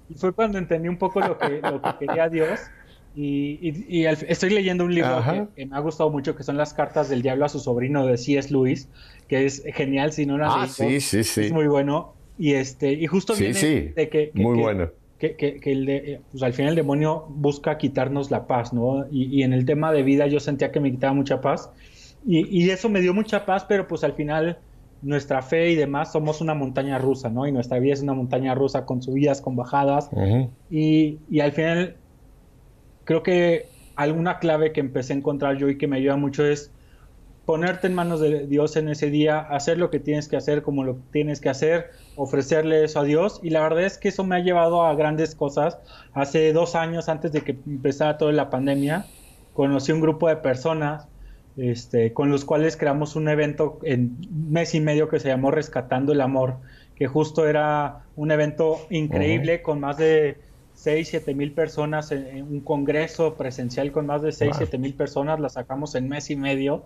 Y fue cuando entendí un poco lo que, lo que quería Dios. Y, estoy leyendo un libro que, me ha gustado mucho, que son las cartas del diablo a su sobrino de C.S. Lewis, que es genial, si no lo ah, sí, sí, sí. Es muy bueno. Y, este, y justo viene de que, muy bueno. Que, el de, pues al final el demonio busca quitarnos la paz, ¿no? Y, en el tema de vida yo sentía que me quitaba mucha paz. Y, eso me dio mucha paz, pero pues al final nuestra fe y demás somos una montaña rusa, ¿no? Y nuestra vida es una montaña rusa con subidas, con bajadas. y, y al final creo que alguna clave que empecé a encontrar yo y que me ayuda mucho es ponerte en manos de Dios en ese día, hacer lo que tienes que hacer como lo tienes que hacer, ofrecerle eso a Dios. Y la verdad es que eso me ha llevado a grandes cosas. Hace dos años, antes de que empezara toda la pandemia, conocí un grupo de personas este, con los cuales creamos un evento en mes y medio que se llamó Rescatando el Amor, que justo era un evento increíble con más de 6, 7 mil personas en, un congreso presencial con más de 6, 7 mil personas, la sacamos en mes y medio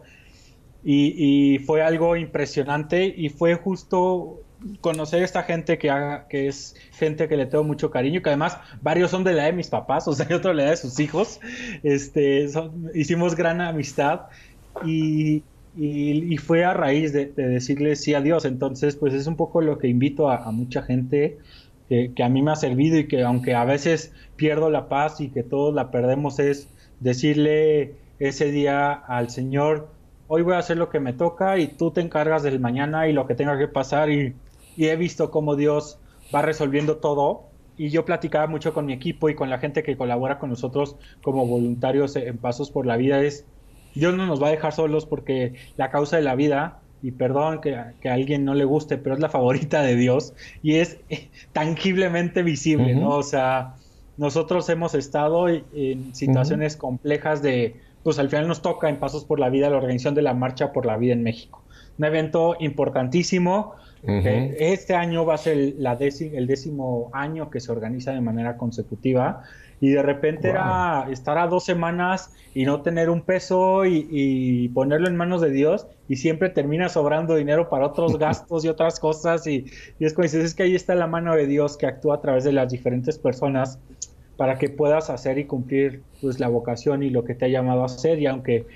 y, fue algo impresionante y fue justo conocer a esta gente que, que es gente que le tengo mucho cariño, que además varios son de la de mis papás, o sea, y otro de la de sus hijos, este, hicimos gran amistad y, y, fue a raíz de, decirle sí a Dios, entonces pues es un poco lo que invito a, a mucha gente que, a mí me ha servido y que aunque a veces pierdo la paz y que todos la perdemos es decirle ese día al Señor, hoy voy a hacer lo que me toca y tú te encargas del mañana y lo que tenga que pasar y, he visto cómo Dios va resolviendo todo. Y yo platicaba mucho con mi equipo y con la gente que colabora con nosotros como voluntarios en Pasos por la Vida es Dios no nos va a dejar solos porque la causa de la vida y perdón que, a alguien no le guste, pero es la favorita de Dios y es tangiblemente visible, ¿no? O sea, nosotros hemos estado en situaciones complejas de, pues al final nos toca en Pasos por la Vida la organización de la Marcha por la Vida en México. Un evento importantísimo. este año va a ser la el décimo año que se organiza de manera consecutiva y de repente era estar a dos semanas y no tener un peso y, ponerlo en manos de Dios y siempre termina sobrando dinero para otros gastos y otras cosas y, es como dices, es que ahí está la mano de Dios que actúa a través de las diferentes personas para que puedas hacer y cumplir pues la vocación y lo que te ha llamado a hacer. Y aunque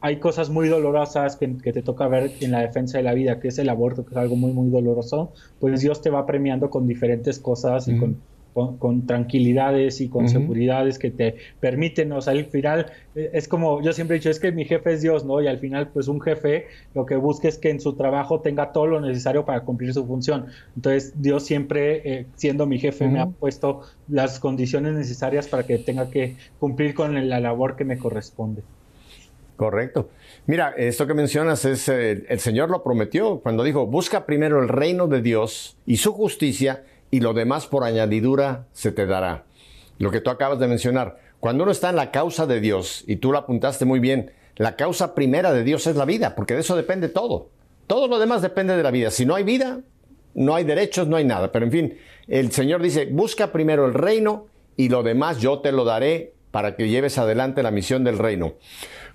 hay cosas muy dolorosas que, te toca ver en la defensa de la vida, que es el aborto, que es algo muy, muy doloroso, pues Dios te va premiando con diferentes cosas y con con, tranquilidades y con seguridades que te permiten, o sea, al final eh, es como yo siempre he dicho, es que mi jefe es Dios, ¿no? Y al final, pues un jefe lo que busca es que en su trabajo tenga todo lo necesario para cumplir su función. Entonces, Dios siempre, eh, siendo mi jefe, me ha puesto las condiciones necesarias para que tenga que cumplir con la labor que me corresponde. Correcto. Mira, esto que mencionas es, eh, el Señor lo prometió cuando dijo, busca primero el reino de Dios y su justicia y lo demás por añadidura se te dará. Lo que tú acabas de mencionar, cuando uno está en la causa de Dios, y tú lo apuntaste muy bien, la causa primera de Dios es la vida, porque de eso depende todo. Todo lo demás depende de la vida. Si no hay vida, no hay derechos, no hay nada. Pero en fin, el Señor dice, busca primero el reino y lo demás yo te lo daré para que lleves adelante la misión del reino.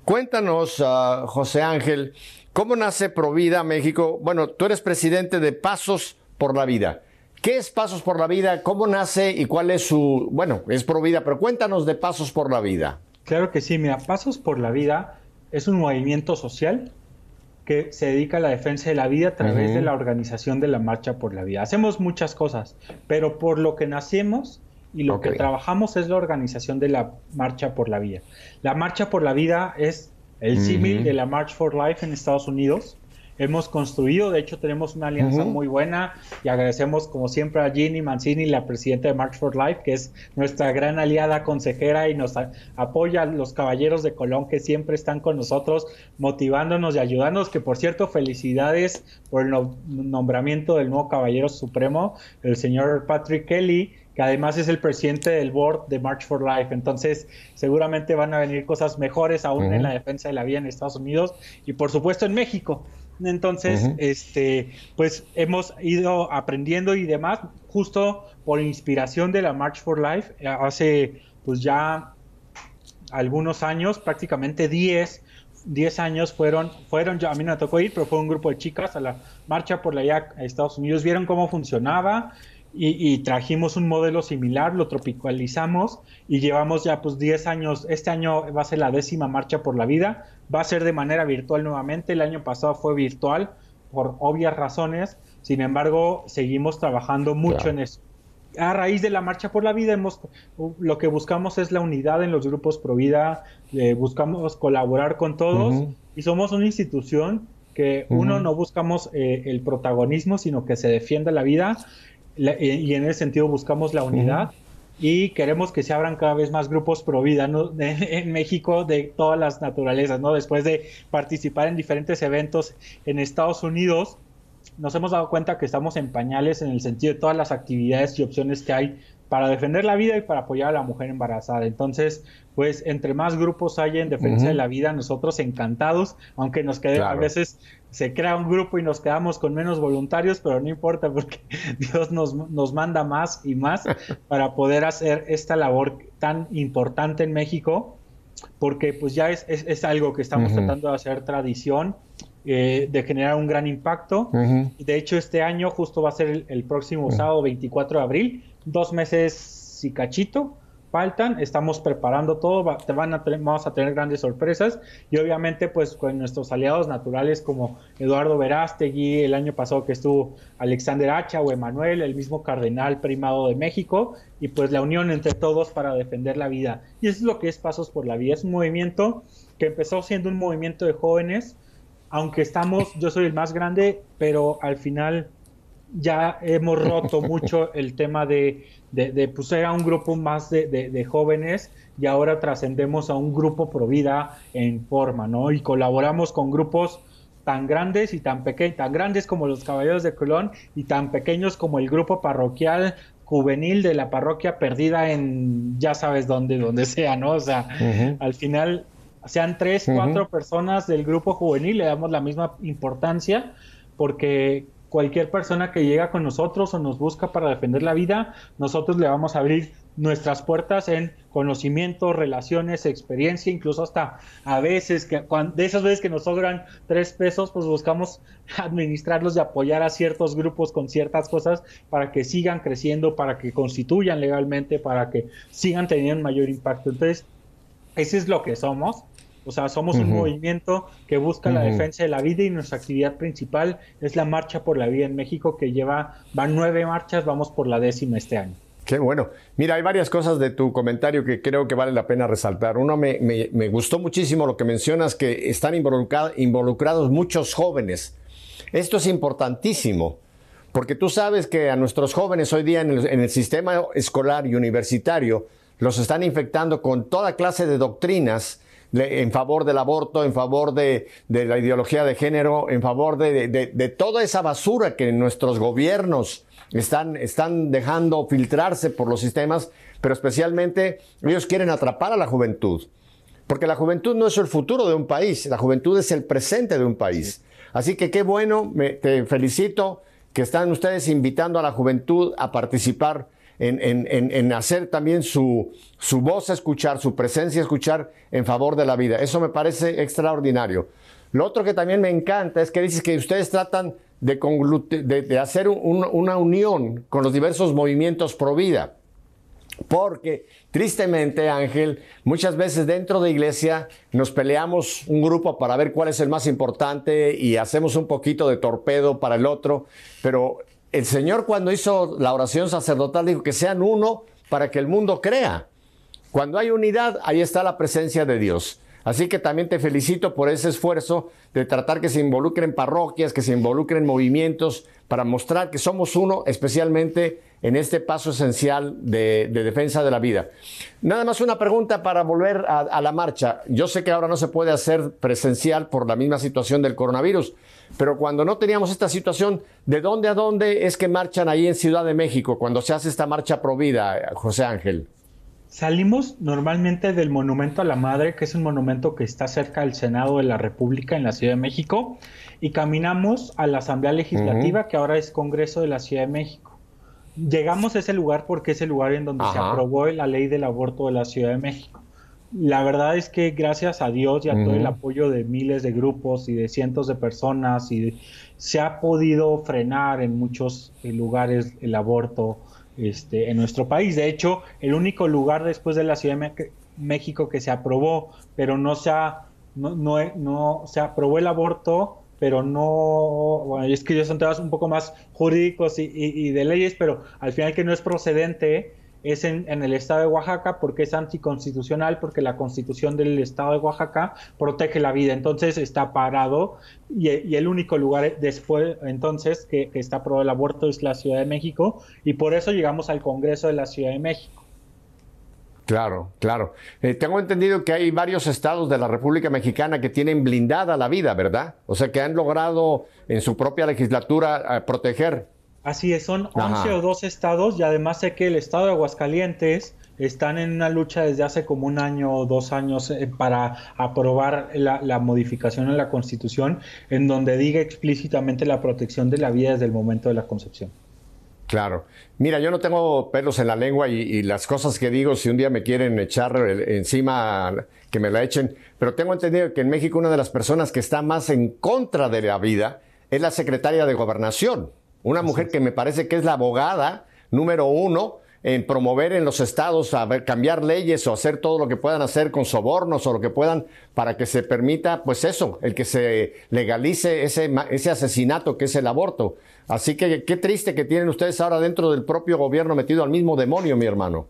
Cuéntanos, uh, José Ángel, ¿cómo nace Provida México? Bueno, tú eres presidente de Pasos por la Vida. ¿Qué es Pasos por la Vida? ¿Cómo nace y cuál es su... Bueno, es por vida, pero cuéntanos de Pasos por la Vida. Claro que sí, mira, Pasos por la Vida es un movimiento social que se dedica a la defensa de la vida a través de la organización de la Marcha por la Vida. Hacemos muchas cosas, pero por lo que nacemos y lo que trabajamos es la organización de la Marcha por la Vida. La Marcha por la Vida es el símil de la March for Life en Estados Unidos hemos construido. De hecho, tenemos una alianza muy buena y agradecemos como siempre a Ginny Mancini, la presidenta de March for Life, que es nuestra gran aliada consejera y nos apoya a los caballeros de Colón que siempre están con nosotros motivándonos y ayudándonos. Que por cierto, felicidades por el nombramiento del nuevo caballero supremo, el señor Patrick Kelly que además es el presidente del board de March for Life. Entonces, seguramente van a venir cosas mejores aún en la defensa de la vida en Estados Unidos y por supuesto en México Entonces, este, pues hemos ido aprendiendo y demás, justo por inspiración de la March for Life, eh, hace pues ya algunos años, prácticamente 10, 10 años fueron, fueron, a mí no me tocó ir, pero fue un grupo de chicas a la marcha por la IAC a Estados Unidos, vieron cómo funcionaba y, trajimos un modelo similar, lo tropicalizamos y llevamos ya pues 10 años, este año va a ser la décima marcha por la vida, va a ser de manera virtual nuevamente, el año pasado fue virtual por obvias razones, sin embargo seguimos trabajando mucho en eso. A raíz de la marcha por la vida, hemos, lo que buscamos es la unidad en los grupos pro vida, buscamos colaborar con todos y somos una institución que uno no buscamos eh, el protagonismo, sino que se defienda la vida y en ese sentido buscamos la unidad. Y queremos que se abran cada vez más grupos pro vida en México de todas las naturalezas, ¿no? Después de participar en diferentes eventos en Estados Unidos, nos hemos dado cuenta que estamos en pañales en el sentido de todas las actividades y opciones que hay para defender la vida y para apoyar a la mujer embarazada. Entonces, pues entre más grupos hay en defensa de la vida, nosotros encantados, aunque nos quede a veces se crea un grupo y nos quedamos con menos voluntarios, pero no importa porque Dios nos, nos manda más y más para poder hacer esta labor tan importante en México, porque pues ya es, es, algo que estamos tratando de hacer tradición. Eh, de generar un gran impacto. De hecho, este año justo va a ser el, el próximo sábado 24 de abril dos meses y cachito faltan, estamos preparando todo, te van a vamos a tener grandes sorpresas y obviamente pues con nuestros aliados naturales como Eduardo Verástegui, el año pasado que estuvo Alexander Hacha o Emanuel, el mismo cardenal primado de México y pues la unión entre todos para defender la vida. Y eso es lo que es Pasos por la Vida, es un movimiento que empezó siendo un movimiento de jóvenes, aunque estamos, yo soy el más grande, pero al final ya hemos roto mucho el tema de, de, pues era un grupo más de, jóvenes y ahora trascendemos a un grupo pro vida en forma, ¿no? Y colaboramos con grupos tan grandes y tan pequeños, tan grandes como los Caballeros de Colón y tan pequeños como el grupo parroquial juvenil de la parroquia perdida en ya sabes dónde, donde sea, ¿no? O sea, al final sean tres, cuatro personas del grupo juvenil, le damos la misma importancia porque cualquier persona que llega con nosotros o nos busca para defender la vida, nosotros le vamos a abrir nuestras puertas en conocimiento, relaciones, experiencia, incluso hasta a veces, que de esas veces que nos sobran tres pesos, pues buscamos administrarlos y apoyar a ciertos grupos con ciertas cosas para que sigan creciendo, para que constituyan legalmente, para que sigan teniendo mayor impacto. Entonces, ese es lo que somos. O sea, somos un movimiento que busca la defensa de la vida y nuestra actividad principal es la Marcha por la Vida en México, que lleva, van nueve marchas, vamos por la décima este año. Qué bueno. Mira, hay varias cosas de tu comentario que creo que vale la pena resaltar. Uno, me, me, gustó muchísimo lo que mencionas, que están involucrados muchos jóvenes. Esto es importantísimo, porque tú sabes que a nuestros jóvenes hoy día en el, en el sistema escolar y universitario los están infectando con toda clase de doctrinas en favor del aborto, en favor de, la ideología de género, en favor de, toda esa basura que nuestros gobiernos están, están dejando filtrarse por los sistemas, pero especialmente ellos quieren atrapar a la juventud. Porque la juventud no es el futuro de un país, la juventud es el presente de un país. Así que qué bueno, me, te felicito que están ustedes invitando a la juventud a participar en, hacer también su, su voz escuchar, su presencia escuchar en favor de la vida. Eso me parece extraordinario. Lo otro que también me encanta es que dices que ustedes tratan de, de, hacer una unión con los diversos movimientos pro vida. Porque tristemente, Ángel, muchas veces dentro de iglesia nos peleamos un grupo para ver cuál es el más importante y hacemos un poquito de torpedo para el otro, pero el Señor cuando hizo la oración sacerdotal dijo que sean uno para que el mundo crea. Cuando hay unidad, ahí está la presencia de Dios. Así que también te felicito por ese esfuerzo de tratar que se involucren parroquias, que se involucren movimientos, para mostrar que somos uno, especialmente en este paso esencial de, defensa de la vida. Nada más una pregunta para volver a, la marcha. Yo sé que ahora no se puede hacer presencial por la misma situación del coronavirus, pero cuando no teníamos esta situación, ¿de dónde a dónde es que marchan ahí en Ciudad de México cuando se hace esta marcha pro vida, José Ángel? Salimos normalmente del Monumento a la Madre, que es un monumento que está cerca del Senado de la República en la Ciudad de México, y caminamos a la Asamblea Legislativa, que ahora es Congreso de la Ciudad de México. Llegamos a ese lugar porque es el lugar en donde se aprobó la ley del aborto de la Ciudad de México. La verdad es que gracias a Dios y a todo el apoyo de miles de grupos y de cientos de personas, y se ha podido frenar en muchos eh, lugares el aborto este, en nuestro país. De hecho, el único lugar después de la Ciudad de México que se aprobó, pero no se, no, no, se aprobó el aborto, pero no, bueno, es que son temas un poco más jurídicos y, y de leyes, pero al final que no es procedente, es en, el estado de Oaxaca porque es anticonstitucional, porque la constitución del estado de Oaxaca protege la vida. Entonces está parado y, el único lugar después, entonces, que, está aprobado el aborto es la Ciudad de México y por eso llegamos al Congreso de la Ciudad de México. Claro, claro. Eh, tengo entendido que hay varios estados de la República Mexicana que tienen blindada la vida, ¿verdad? O sea, que han logrado en su propia legislatura eh, proteger Así es, son 11 o 12 estados y además sé que el estado de Aguascalientes están en una lucha desde hace como un año o dos años eh, para aprobar la, modificación en la constitución en donde diga explícitamente la protección de la vida desde el momento de la concepción. Claro. Mira, yo no tengo pelos en la lengua y, y, las cosas que digo, si un día me quieren echar encima, que me la echen, pero tengo entendido que en México una de las personas que está más en contra de la vida es la secretaria de gobernación. Una mujer que me parece que es la abogada número uno en promover en los estados a ver, cambiar leyes o hacer todo lo que puedan hacer con sobornos o lo que puedan para que se permita, pues eso, el que se legalice ese, ese asesinato que es el aborto. Así que qué triste que tienen ustedes ahora dentro del propio gobierno metido al mismo demonio, mi hermano.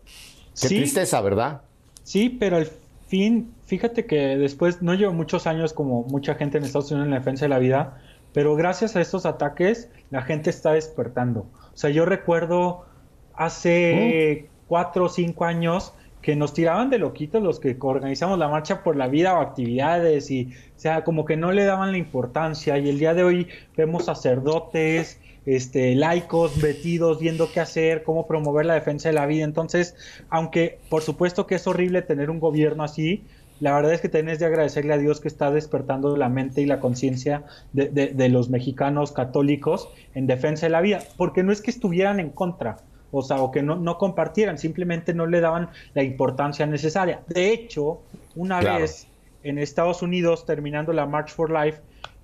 Qué tristeza, ¿verdad? Sí, pero al fin, fíjate que después, no llevo muchos años como mucha gente en Estados Unidos en la defensa de la vida, pero gracias a estos ataques, la gente está despertando. O sea, yo recuerdo hace oh. cuatro o cinco años que nos tiraban de loquitos los que organizamos la marcha por la vida o actividades y, o sea, como que no le daban la importancia y el día de hoy vemos sacerdotes, este, laicos vestidos, viendo qué hacer, cómo promover la defensa de la vida. Entonces, aunque por supuesto que es horrible tener un gobierno así, la verdad es que tenés de agradecerle a Dios que está despertando la mente y la conciencia de, los mexicanos católicos en defensa de la vida, porque no es que estuvieran en contra, o sea, o que no, no compartieran, simplemente no le daban la importancia necesaria. De hecho, una vez en Estados Unidos, terminando la March for Life,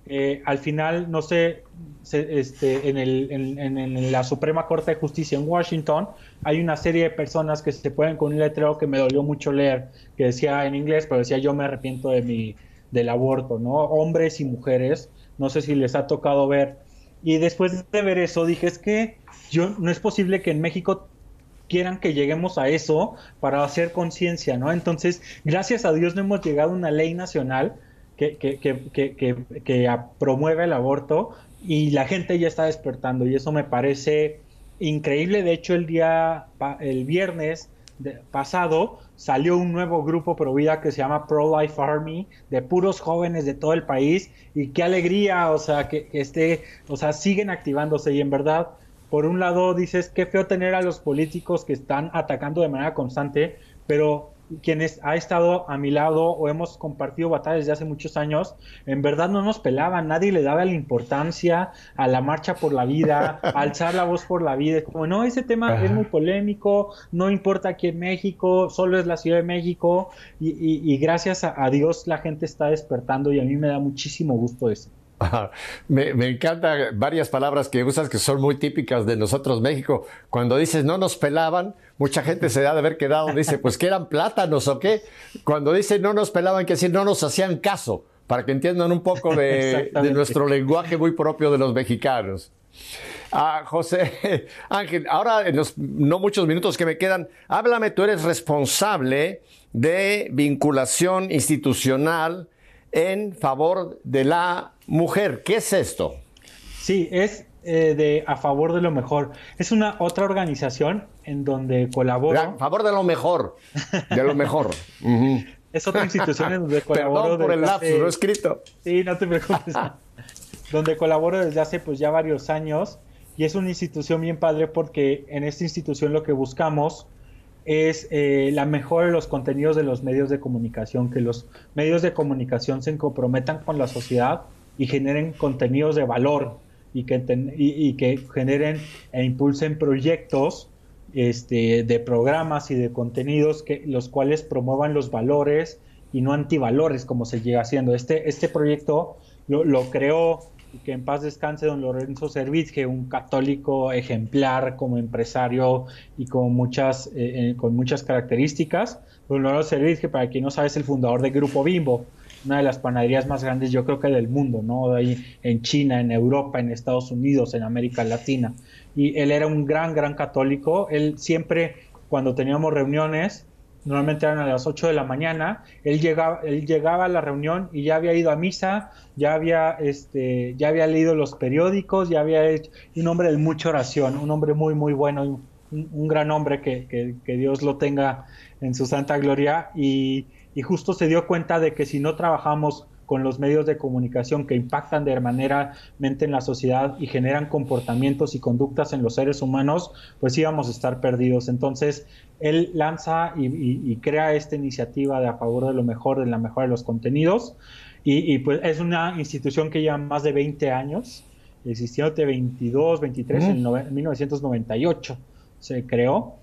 eh, al final, no sé, este, en, el, en, la Suprema Corte de Justicia en Washington, hay una serie de personas que se pueden con un letrero que me dolió mucho leer, que decía en inglés, pero decía yo me arrepiento de mi, del aborto, ¿no? Hombres y mujeres, no sé si les ha tocado ver. Y después de ver eso, dije, es que yo, no es posible que en México quieran que lleguemos a eso para hacer conciencia, ¿no? Entonces, gracias a Dios no hemos llegado a una ley nacional que, que, que, que, promueve el aborto y la gente ya está despertando y eso me parece increíble. De hecho, el día, el viernes pasado salió un nuevo grupo pro vida que se llama Pro Life Army de puros jóvenes de todo el país y qué alegría, o sea, que, que esté, o sea, siguen activándose y en verdad, por un lado dices, qué feo tener a los políticos que están atacando de manera constante, pero quienes ha estado a mi lado o hemos compartido batallas desde hace muchos años, en verdad no nos pelaban, nadie le daba la importancia a la marcha por la vida, a alzar la voz por la vida, como no, ese tema es muy polémico, no importa aquí en México, solo es la Ciudad de México y, gracias a, a, Dios la gente está despertando y a mí me da muchísimo gusto eso. Me, me encantan varias palabras que usas que son muy típicas de nosotros México. Cuando dices no nos pelaban, mucha gente se da de haber quedado, dice, pues que eran plátanos o qué. Cuando dice no nos pelaban, que decir no nos hacían caso, para que entiendan un poco de, nuestro lenguaje muy propio de los mexicanos. Ah, José Ángel, ahora en los no muchos minutos que me quedan, háblame, tú eres responsable de vinculación institucional en favor de la mujer. ¿Qué es esto? Sí, es eh, de a favor de lo mejor. Es una otra organización en donde colaboro. A favor de lo mejor. De lo mejor. Es otra institución en donde colaboro. Perdón por el lapsus, lo he escrito. Sí, no te preocupes. donde colaboro desde hace pues ya varios años y es una institución bien padre porque en esta institución lo que buscamos es eh, la mejora de los contenidos de los medios de comunicación, que los medios de comunicación se comprometan con la sociedad y generen contenidos de valor y que, y, que generen e impulsen proyectos este, de programas y de contenidos que los cuales promuevan los valores y no antivalores como se llega haciendo. Este, este proyecto lo, lo creó que en paz descanse don Lorenzo Servitje, un católico ejemplar como empresario y con muchas, eh, eh, con muchas características. Don Lorenzo Servitje, para quien no sabe, es el fundador de Grupo Bimbo, una de las panaderías más grandes yo creo que del mundo, ¿no? Ahí en China, en Europa, en Estados Unidos, en América Latina. Y él era un gran, gran católico. Él siempre, cuando teníamos reuniones, normalmente eran a las 8 de la mañana, él llegaba, él llegaba a la reunión y ya había ido a misa, ya había, este, ya había leído los periódicos, ya había hecho, un hombre de mucha oración, un hombre muy, muy bueno, un, gran hombre que, que, que, Dios lo tenga en su santa gloria y, y justo se dio cuenta de que si no trabajamos con los medios de comunicación que impactan de manera mente en la sociedad y generan comportamientos y conductas en los seres humanos, pues íbamos a estar perdidos. Entonces, él lanza y, crea esta iniciativa de a favor de lo mejor, de la mejora de los contenidos. Y, pues es una institución que lleva más de 20 años, existió de 22, 23, en, 1998 se creó.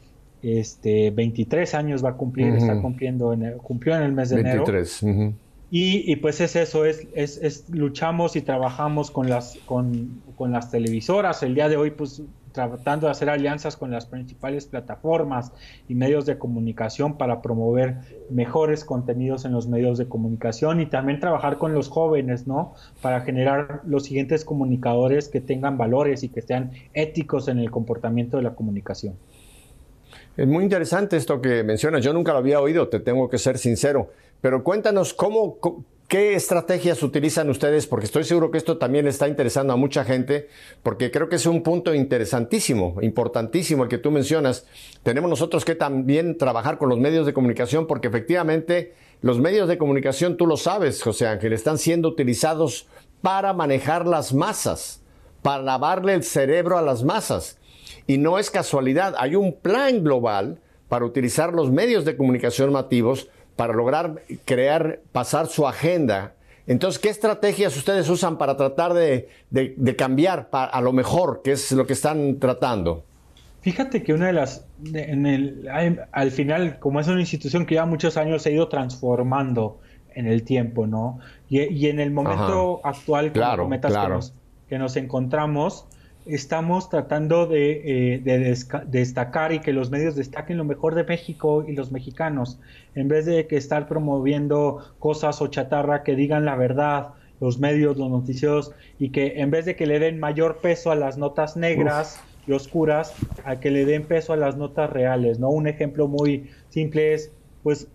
Este, 23 años va a cumplir, está cumpliendo, en cumplió en el mes de 23. enero. Y, pues es eso, es, es, luchamos y trabajamos con las, con, con, las televisoras. El día de hoy, pues tratando de hacer alianzas con las principales plataformas y medios de comunicación para promover mejores contenidos en los medios de comunicación y también trabajar con los jóvenes, ¿no? Para generar los siguientes comunicadores que tengan valores y que sean éticos en el comportamiento de la comunicación. Es muy interesante esto que mencionas. Yo nunca lo había oído, te tengo que ser sincero. Pero cuéntanos cómo, qué estrategias utilizan ustedes, porque estoy seguro que esto también está interesando a mucha gente, porque creo que es un punto interesantísimo, importantísimo el que tú mencionas. Tenemos nosotros que también trabajar con los medios de comunicación, porque efectivamente los medios de comunicación, tú lo sabes, José Ángel, están siendo utilizados para manejar las masas, para lavarle el cerebro a las masas. Y no es casualidad, hay un plan global para utilizar los medios de comunicación mativos para lograr crear, pasar su agenda. Entonces, ¿qué estrategias ustedes usan para tratar de, cambiar a lo mejor, que es lo que están tratando? Fíjate que una de las, en el, al final, como es una institución que ya muchos años se ha ido transformando en el tiempo, ¿no? Y, en el momento actual, claro, claro. que nos encontramos, estamos tratando de, eh, destacar y que los medios destaquen lo mejor de México y los mexicanos, en vez de que estar promoviendo cosas o chatarra que digan la verdad, los medios, los noticieros, y que en vez de que le den mayor peso a las notas negras y oscuras, a que le den peso a las notas reales, ¿no? Un ejemplo muy simple es, pues,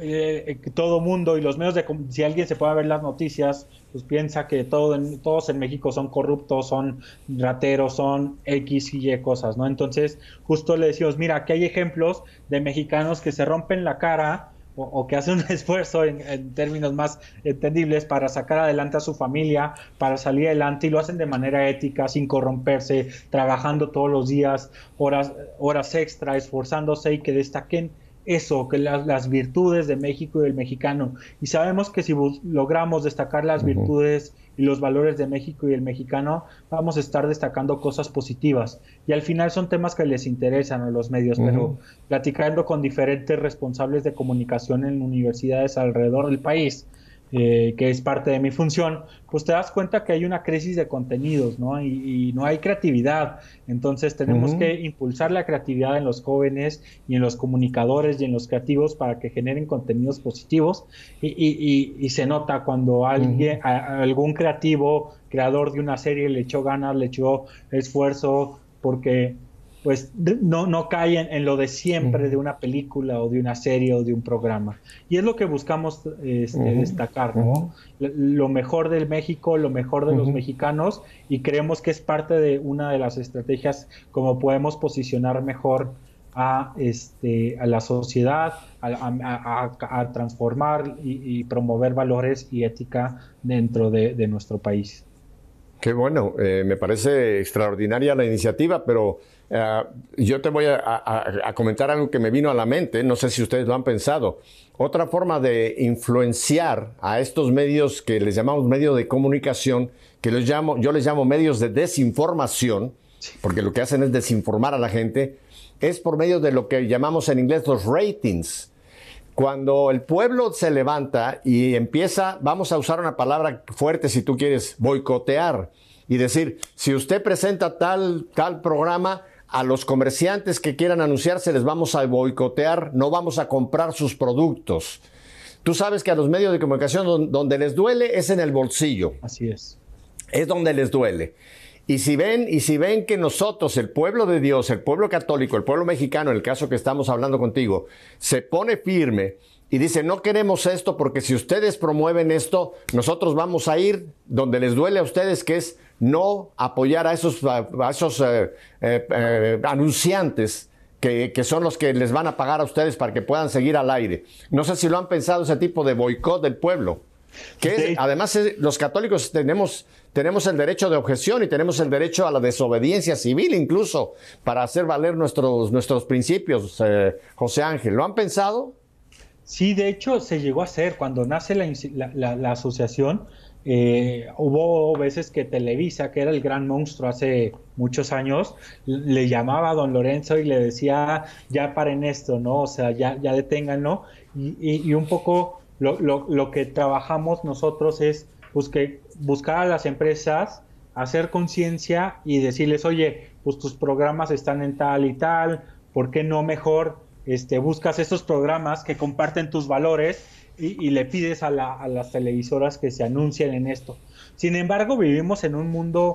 eh, todo mundo y los medios de si alguien se puede ver las noticias pues piensa que todo todos en México son corruptos son rateros son X y Y cosas no entonces justo le decimos mira aquí hay ejemplos de mexicanos que se rompen la cara o, que hacen un esfuerzo en, términos más entendibles para sacar adelante a su familia, para salir adelante y lo hacen de manera ética, sin corromperse, trabajando todos los días, horas, horas extra, esforzándose y que destaquen eso, que las, virtudes de México y del mexicano. Y sabemos que si logramos destacar las virtudes y los valores de México y el mexicano, vamos a estar destacando cosas positivas. Y al final son temas que les interesan a los medios, pero platicando con diferentes responsables de comunicación en universidades alrededor del país, eh, que es parte de mi función, pues te das cuenta que hay una crisis de contenidos, ¿no? Y, no hay creatividad. Entonces tenemos que impulsar la creatividad en los jóvenes y en los comunicadores y en los creativos para que generen contenidos positivos. Y, se nota cuando alguien, algún creativo, creador de una serie, le echó ganas, le echó esfuerzo, porque pues no, no caen en lo de siempre de una película o de una serie o de un programa. Y es lo que buscamos este, destacar, ¿no? Lo mejor del México, lo mejor de los mexicanos y creemos que es parte de una de las estrategias como podemos posicionar mejor a, este, a la sociedad, a, transformar y, promover valores y ética dentro de nuestro país. Qué bueno, eh, me parece extraordinaria la iniciativa, pero eh, yo te voy a, comentar algo que me vino a la mente, no sé si ustedes lo han pensado. Otra forma de influenciar a estos medios que les llamamos medios de comunicación, que los llamo, yo les llamo medios de desinformación, porque lo que hacen es desinformar a la gente, es por medio de lo que llamamos en inglés los ratings. Cuando el pueblo se levanta y empieza, vamos a usar una palabra fuerte si tú quieres, boicotear y decir, si usted presenta tal, tal programa, a los comerciantes que quieran anunciarse les vamos a boicotear, no vamos a comprar sus productos. Tú sabes que a los medios de comunicación donde les duele es en el bolsillo. Así es. Es donde les duele. Y si ven, y si ven que nosotros, el pueblo de Dios, el pueblo católico, el pueblo mexicano, en el caso que estamos hablando contigo, se pone firme y dice, no queremos esto porque si ustedes promueven esto, nosotros vamos a ir donde les duele a ustedes, que es no apoyar a esos, esos eh, eh, eh, anunciantes que, que, son los que les van a pagar a ustedes para que puedan seguir al aire. No sé si lo han pensado ese tipo de boicot del pueblo. Que además los católicos tenemos, tenemos el derecho de objeción y tenemos el derecho a la desobediencia civil incluso para hacer valer nuestros, nuestros principios, eh, José Ángel. ¿Lo han pensado? Sí, de hecho se llegó a hacer cuando nace la, asociación. Eh, hubo veces que Televisa, que era el gran monstruo hace muchos años, le llamaba a don Lorenzo y le decía, ya paren esto, ¿no? O sea, ya, ya deténganlo. y un poco lo, lo, lo que trabajamos nosotros es buscar a las empresas, hacer conciencia y decirles, oye, pues tus programas están en tal y tal, ¿por qué no mejor este, buscas esos programas que comparten tus valores y, le pides a, a, las televisoras que se anuncien en esto? Sin embargo, vivimos en un mundo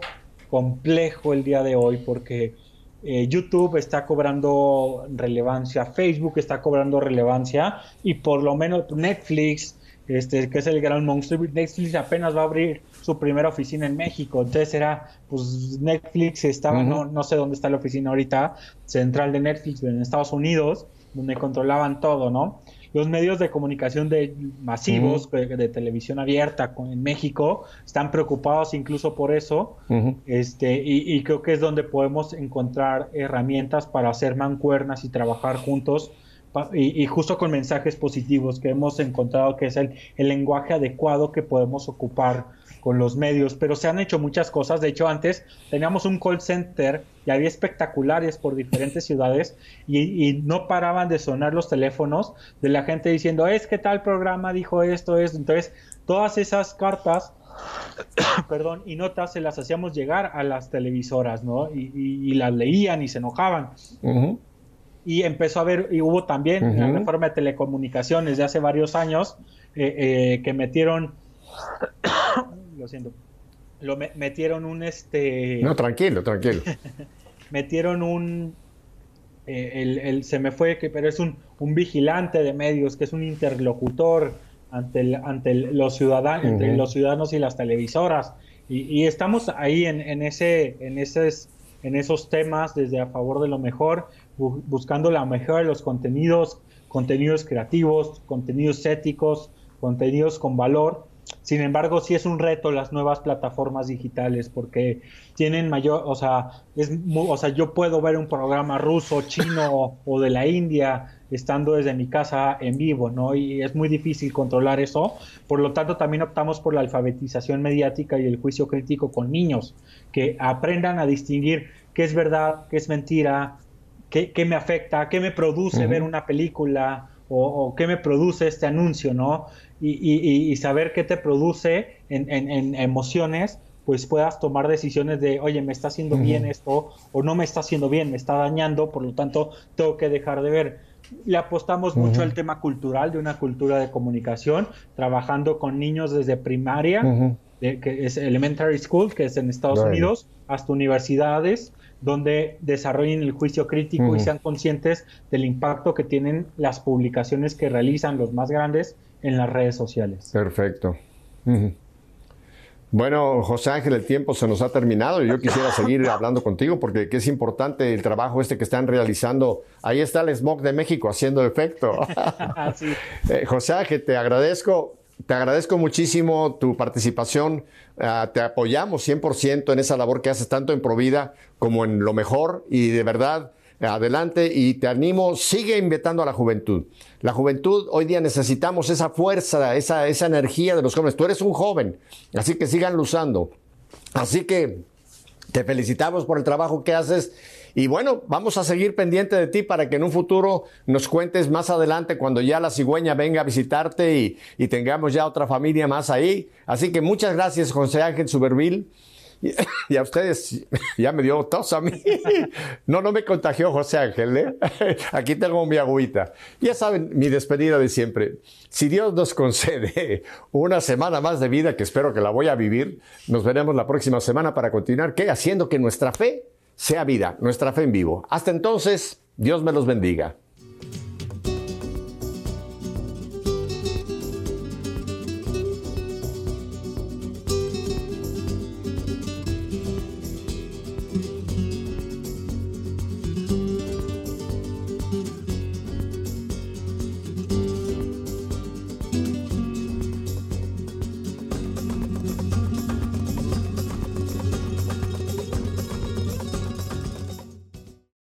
complejo el día de hoy porque eh, YouTube está cobrando relevancia, Facebook está cobrando relevancia y por lo menos Netflix, este, que es el gran monstruo, Netflix apenas va a abrir su primera oficina en México. Entonces era, pues Netflix estaba, no, no sé dónde está la oficina ahorita, central de Netflix en Estados Unidos, donde controlaban todo, ¿no? Los medios de comunicación de masivos de, televisión abierta en México están preocupados incluso por eso. Este y, creo que es donde podemos encontrar herramientas para hacer mancuernas y trabajar juntos y, justo con mensajes positivos que hemos encontrado que es el, el lenguaje adecuado que podemos ocupar con los medios, pero se han hecho muchas cosas. De hecho, antes teníamos un call center y había espectaculares por diferentes ciudades y, no paraban de sonar los teléfonos de la gente diciendo, es que tal programa dijo esto, es Entonces, todas esas cartas, perdón, y notas se las hacíamos llegar a las televisoras, ¿no? Y, las leían y se enojaban. Y empezó a haber, y hubo también la reforma de telecomunicaciones de hace varios años, eh, eh, que metieron lo siento. Lo metieron un este. No, tranquilo, tranquilo. metieron un. Eh, el, se me fue, que, pero es un, un, vigilante de medios, que es un interlocutor ante, ante los ciudadanos, entre los ciudadanos y las televisoras. Y, estamos ahí en, en, ese, en, esos, en esos temas desde a favor de lo mejor, buscando la mejor de los contenidos, contenidos creativos, contenidos éticos, contenidos con valor sin embargo, sí es un reto las nuevas plataformas digitales porque tienen mayor, o sea, es, o sea, yo puedo ver un programa ruso, chino o de la India estando desde mi casa en vivo, ¿no? Y es muy difícil controlar eso. Por lo tanto, también optamos por la alfabetización mediática y el juicio crítico con niños, que aprendan a distinguir qué es verdad, qué es mentira, qué, qué me afecta, qué me produce ver una película o, o, qué me produce este anuncio, ¿no? Y, saber qué te produce en, emociones, pues puedas tomar decisiones de, oye, me está haciendo bien esto o no me está haciendo bien, me está dañando, por lo tanto, tengo que dejar de ver. Le apostamos mucho al tema cultural, de una cultura de comunicación, trabajando con niños desde primaria, que es elementary school, que es en Estados Unidos, hasta universidades, donde desarrollen el juicio crítico y sean conscientes del impacto que tienen las publicaciones que realizan los más grandes en las redes sociales. Perfecto. Bueno, José Ángel, el tiempo se nos ha terminado y yo quisiera seguir hablando contigo porque es importante el trabajo este que están realizando. Ahí está el smog de México haciendo efecto. Eh, José Ángel, te agradezco te agradezco muchísimo tu participación. Ah, te apoyamos 100% en esa labor que haces tanto en Provida como en lo mejor y de verdad adelante y te animo, sigue invitando a la juventud. La juventud, hoy día necesitamos esa fuerza, esa, esa energía de los jóvenes. Tú eres un joven, así que sigan usando. Así que te felicitamos por el trabajo que haces y bueno, vamos a seguir pendiente de ti para que en un futuro nos cuentes más adelante cuando ya la cigüeña venga a visitarte y, tengamos ya otra familia más ahí. Así que muchas gracias, José Ángel Subervil. Y, a ustedes, ya me dio tos a mí. No, no me contagió José Ángel, ¿eh? Aquí tengo mi agüita. Ya saben, mi despedida de siempre. Si Dios nos concede una semana más de vida, que espero que la voy a vivir, nos veremos la próxima semana para continuar, ¿qué? Haciendo que nuestra fe sea vida, nuestra fe en vivo. Hasta entonces, Dios me los bendiga.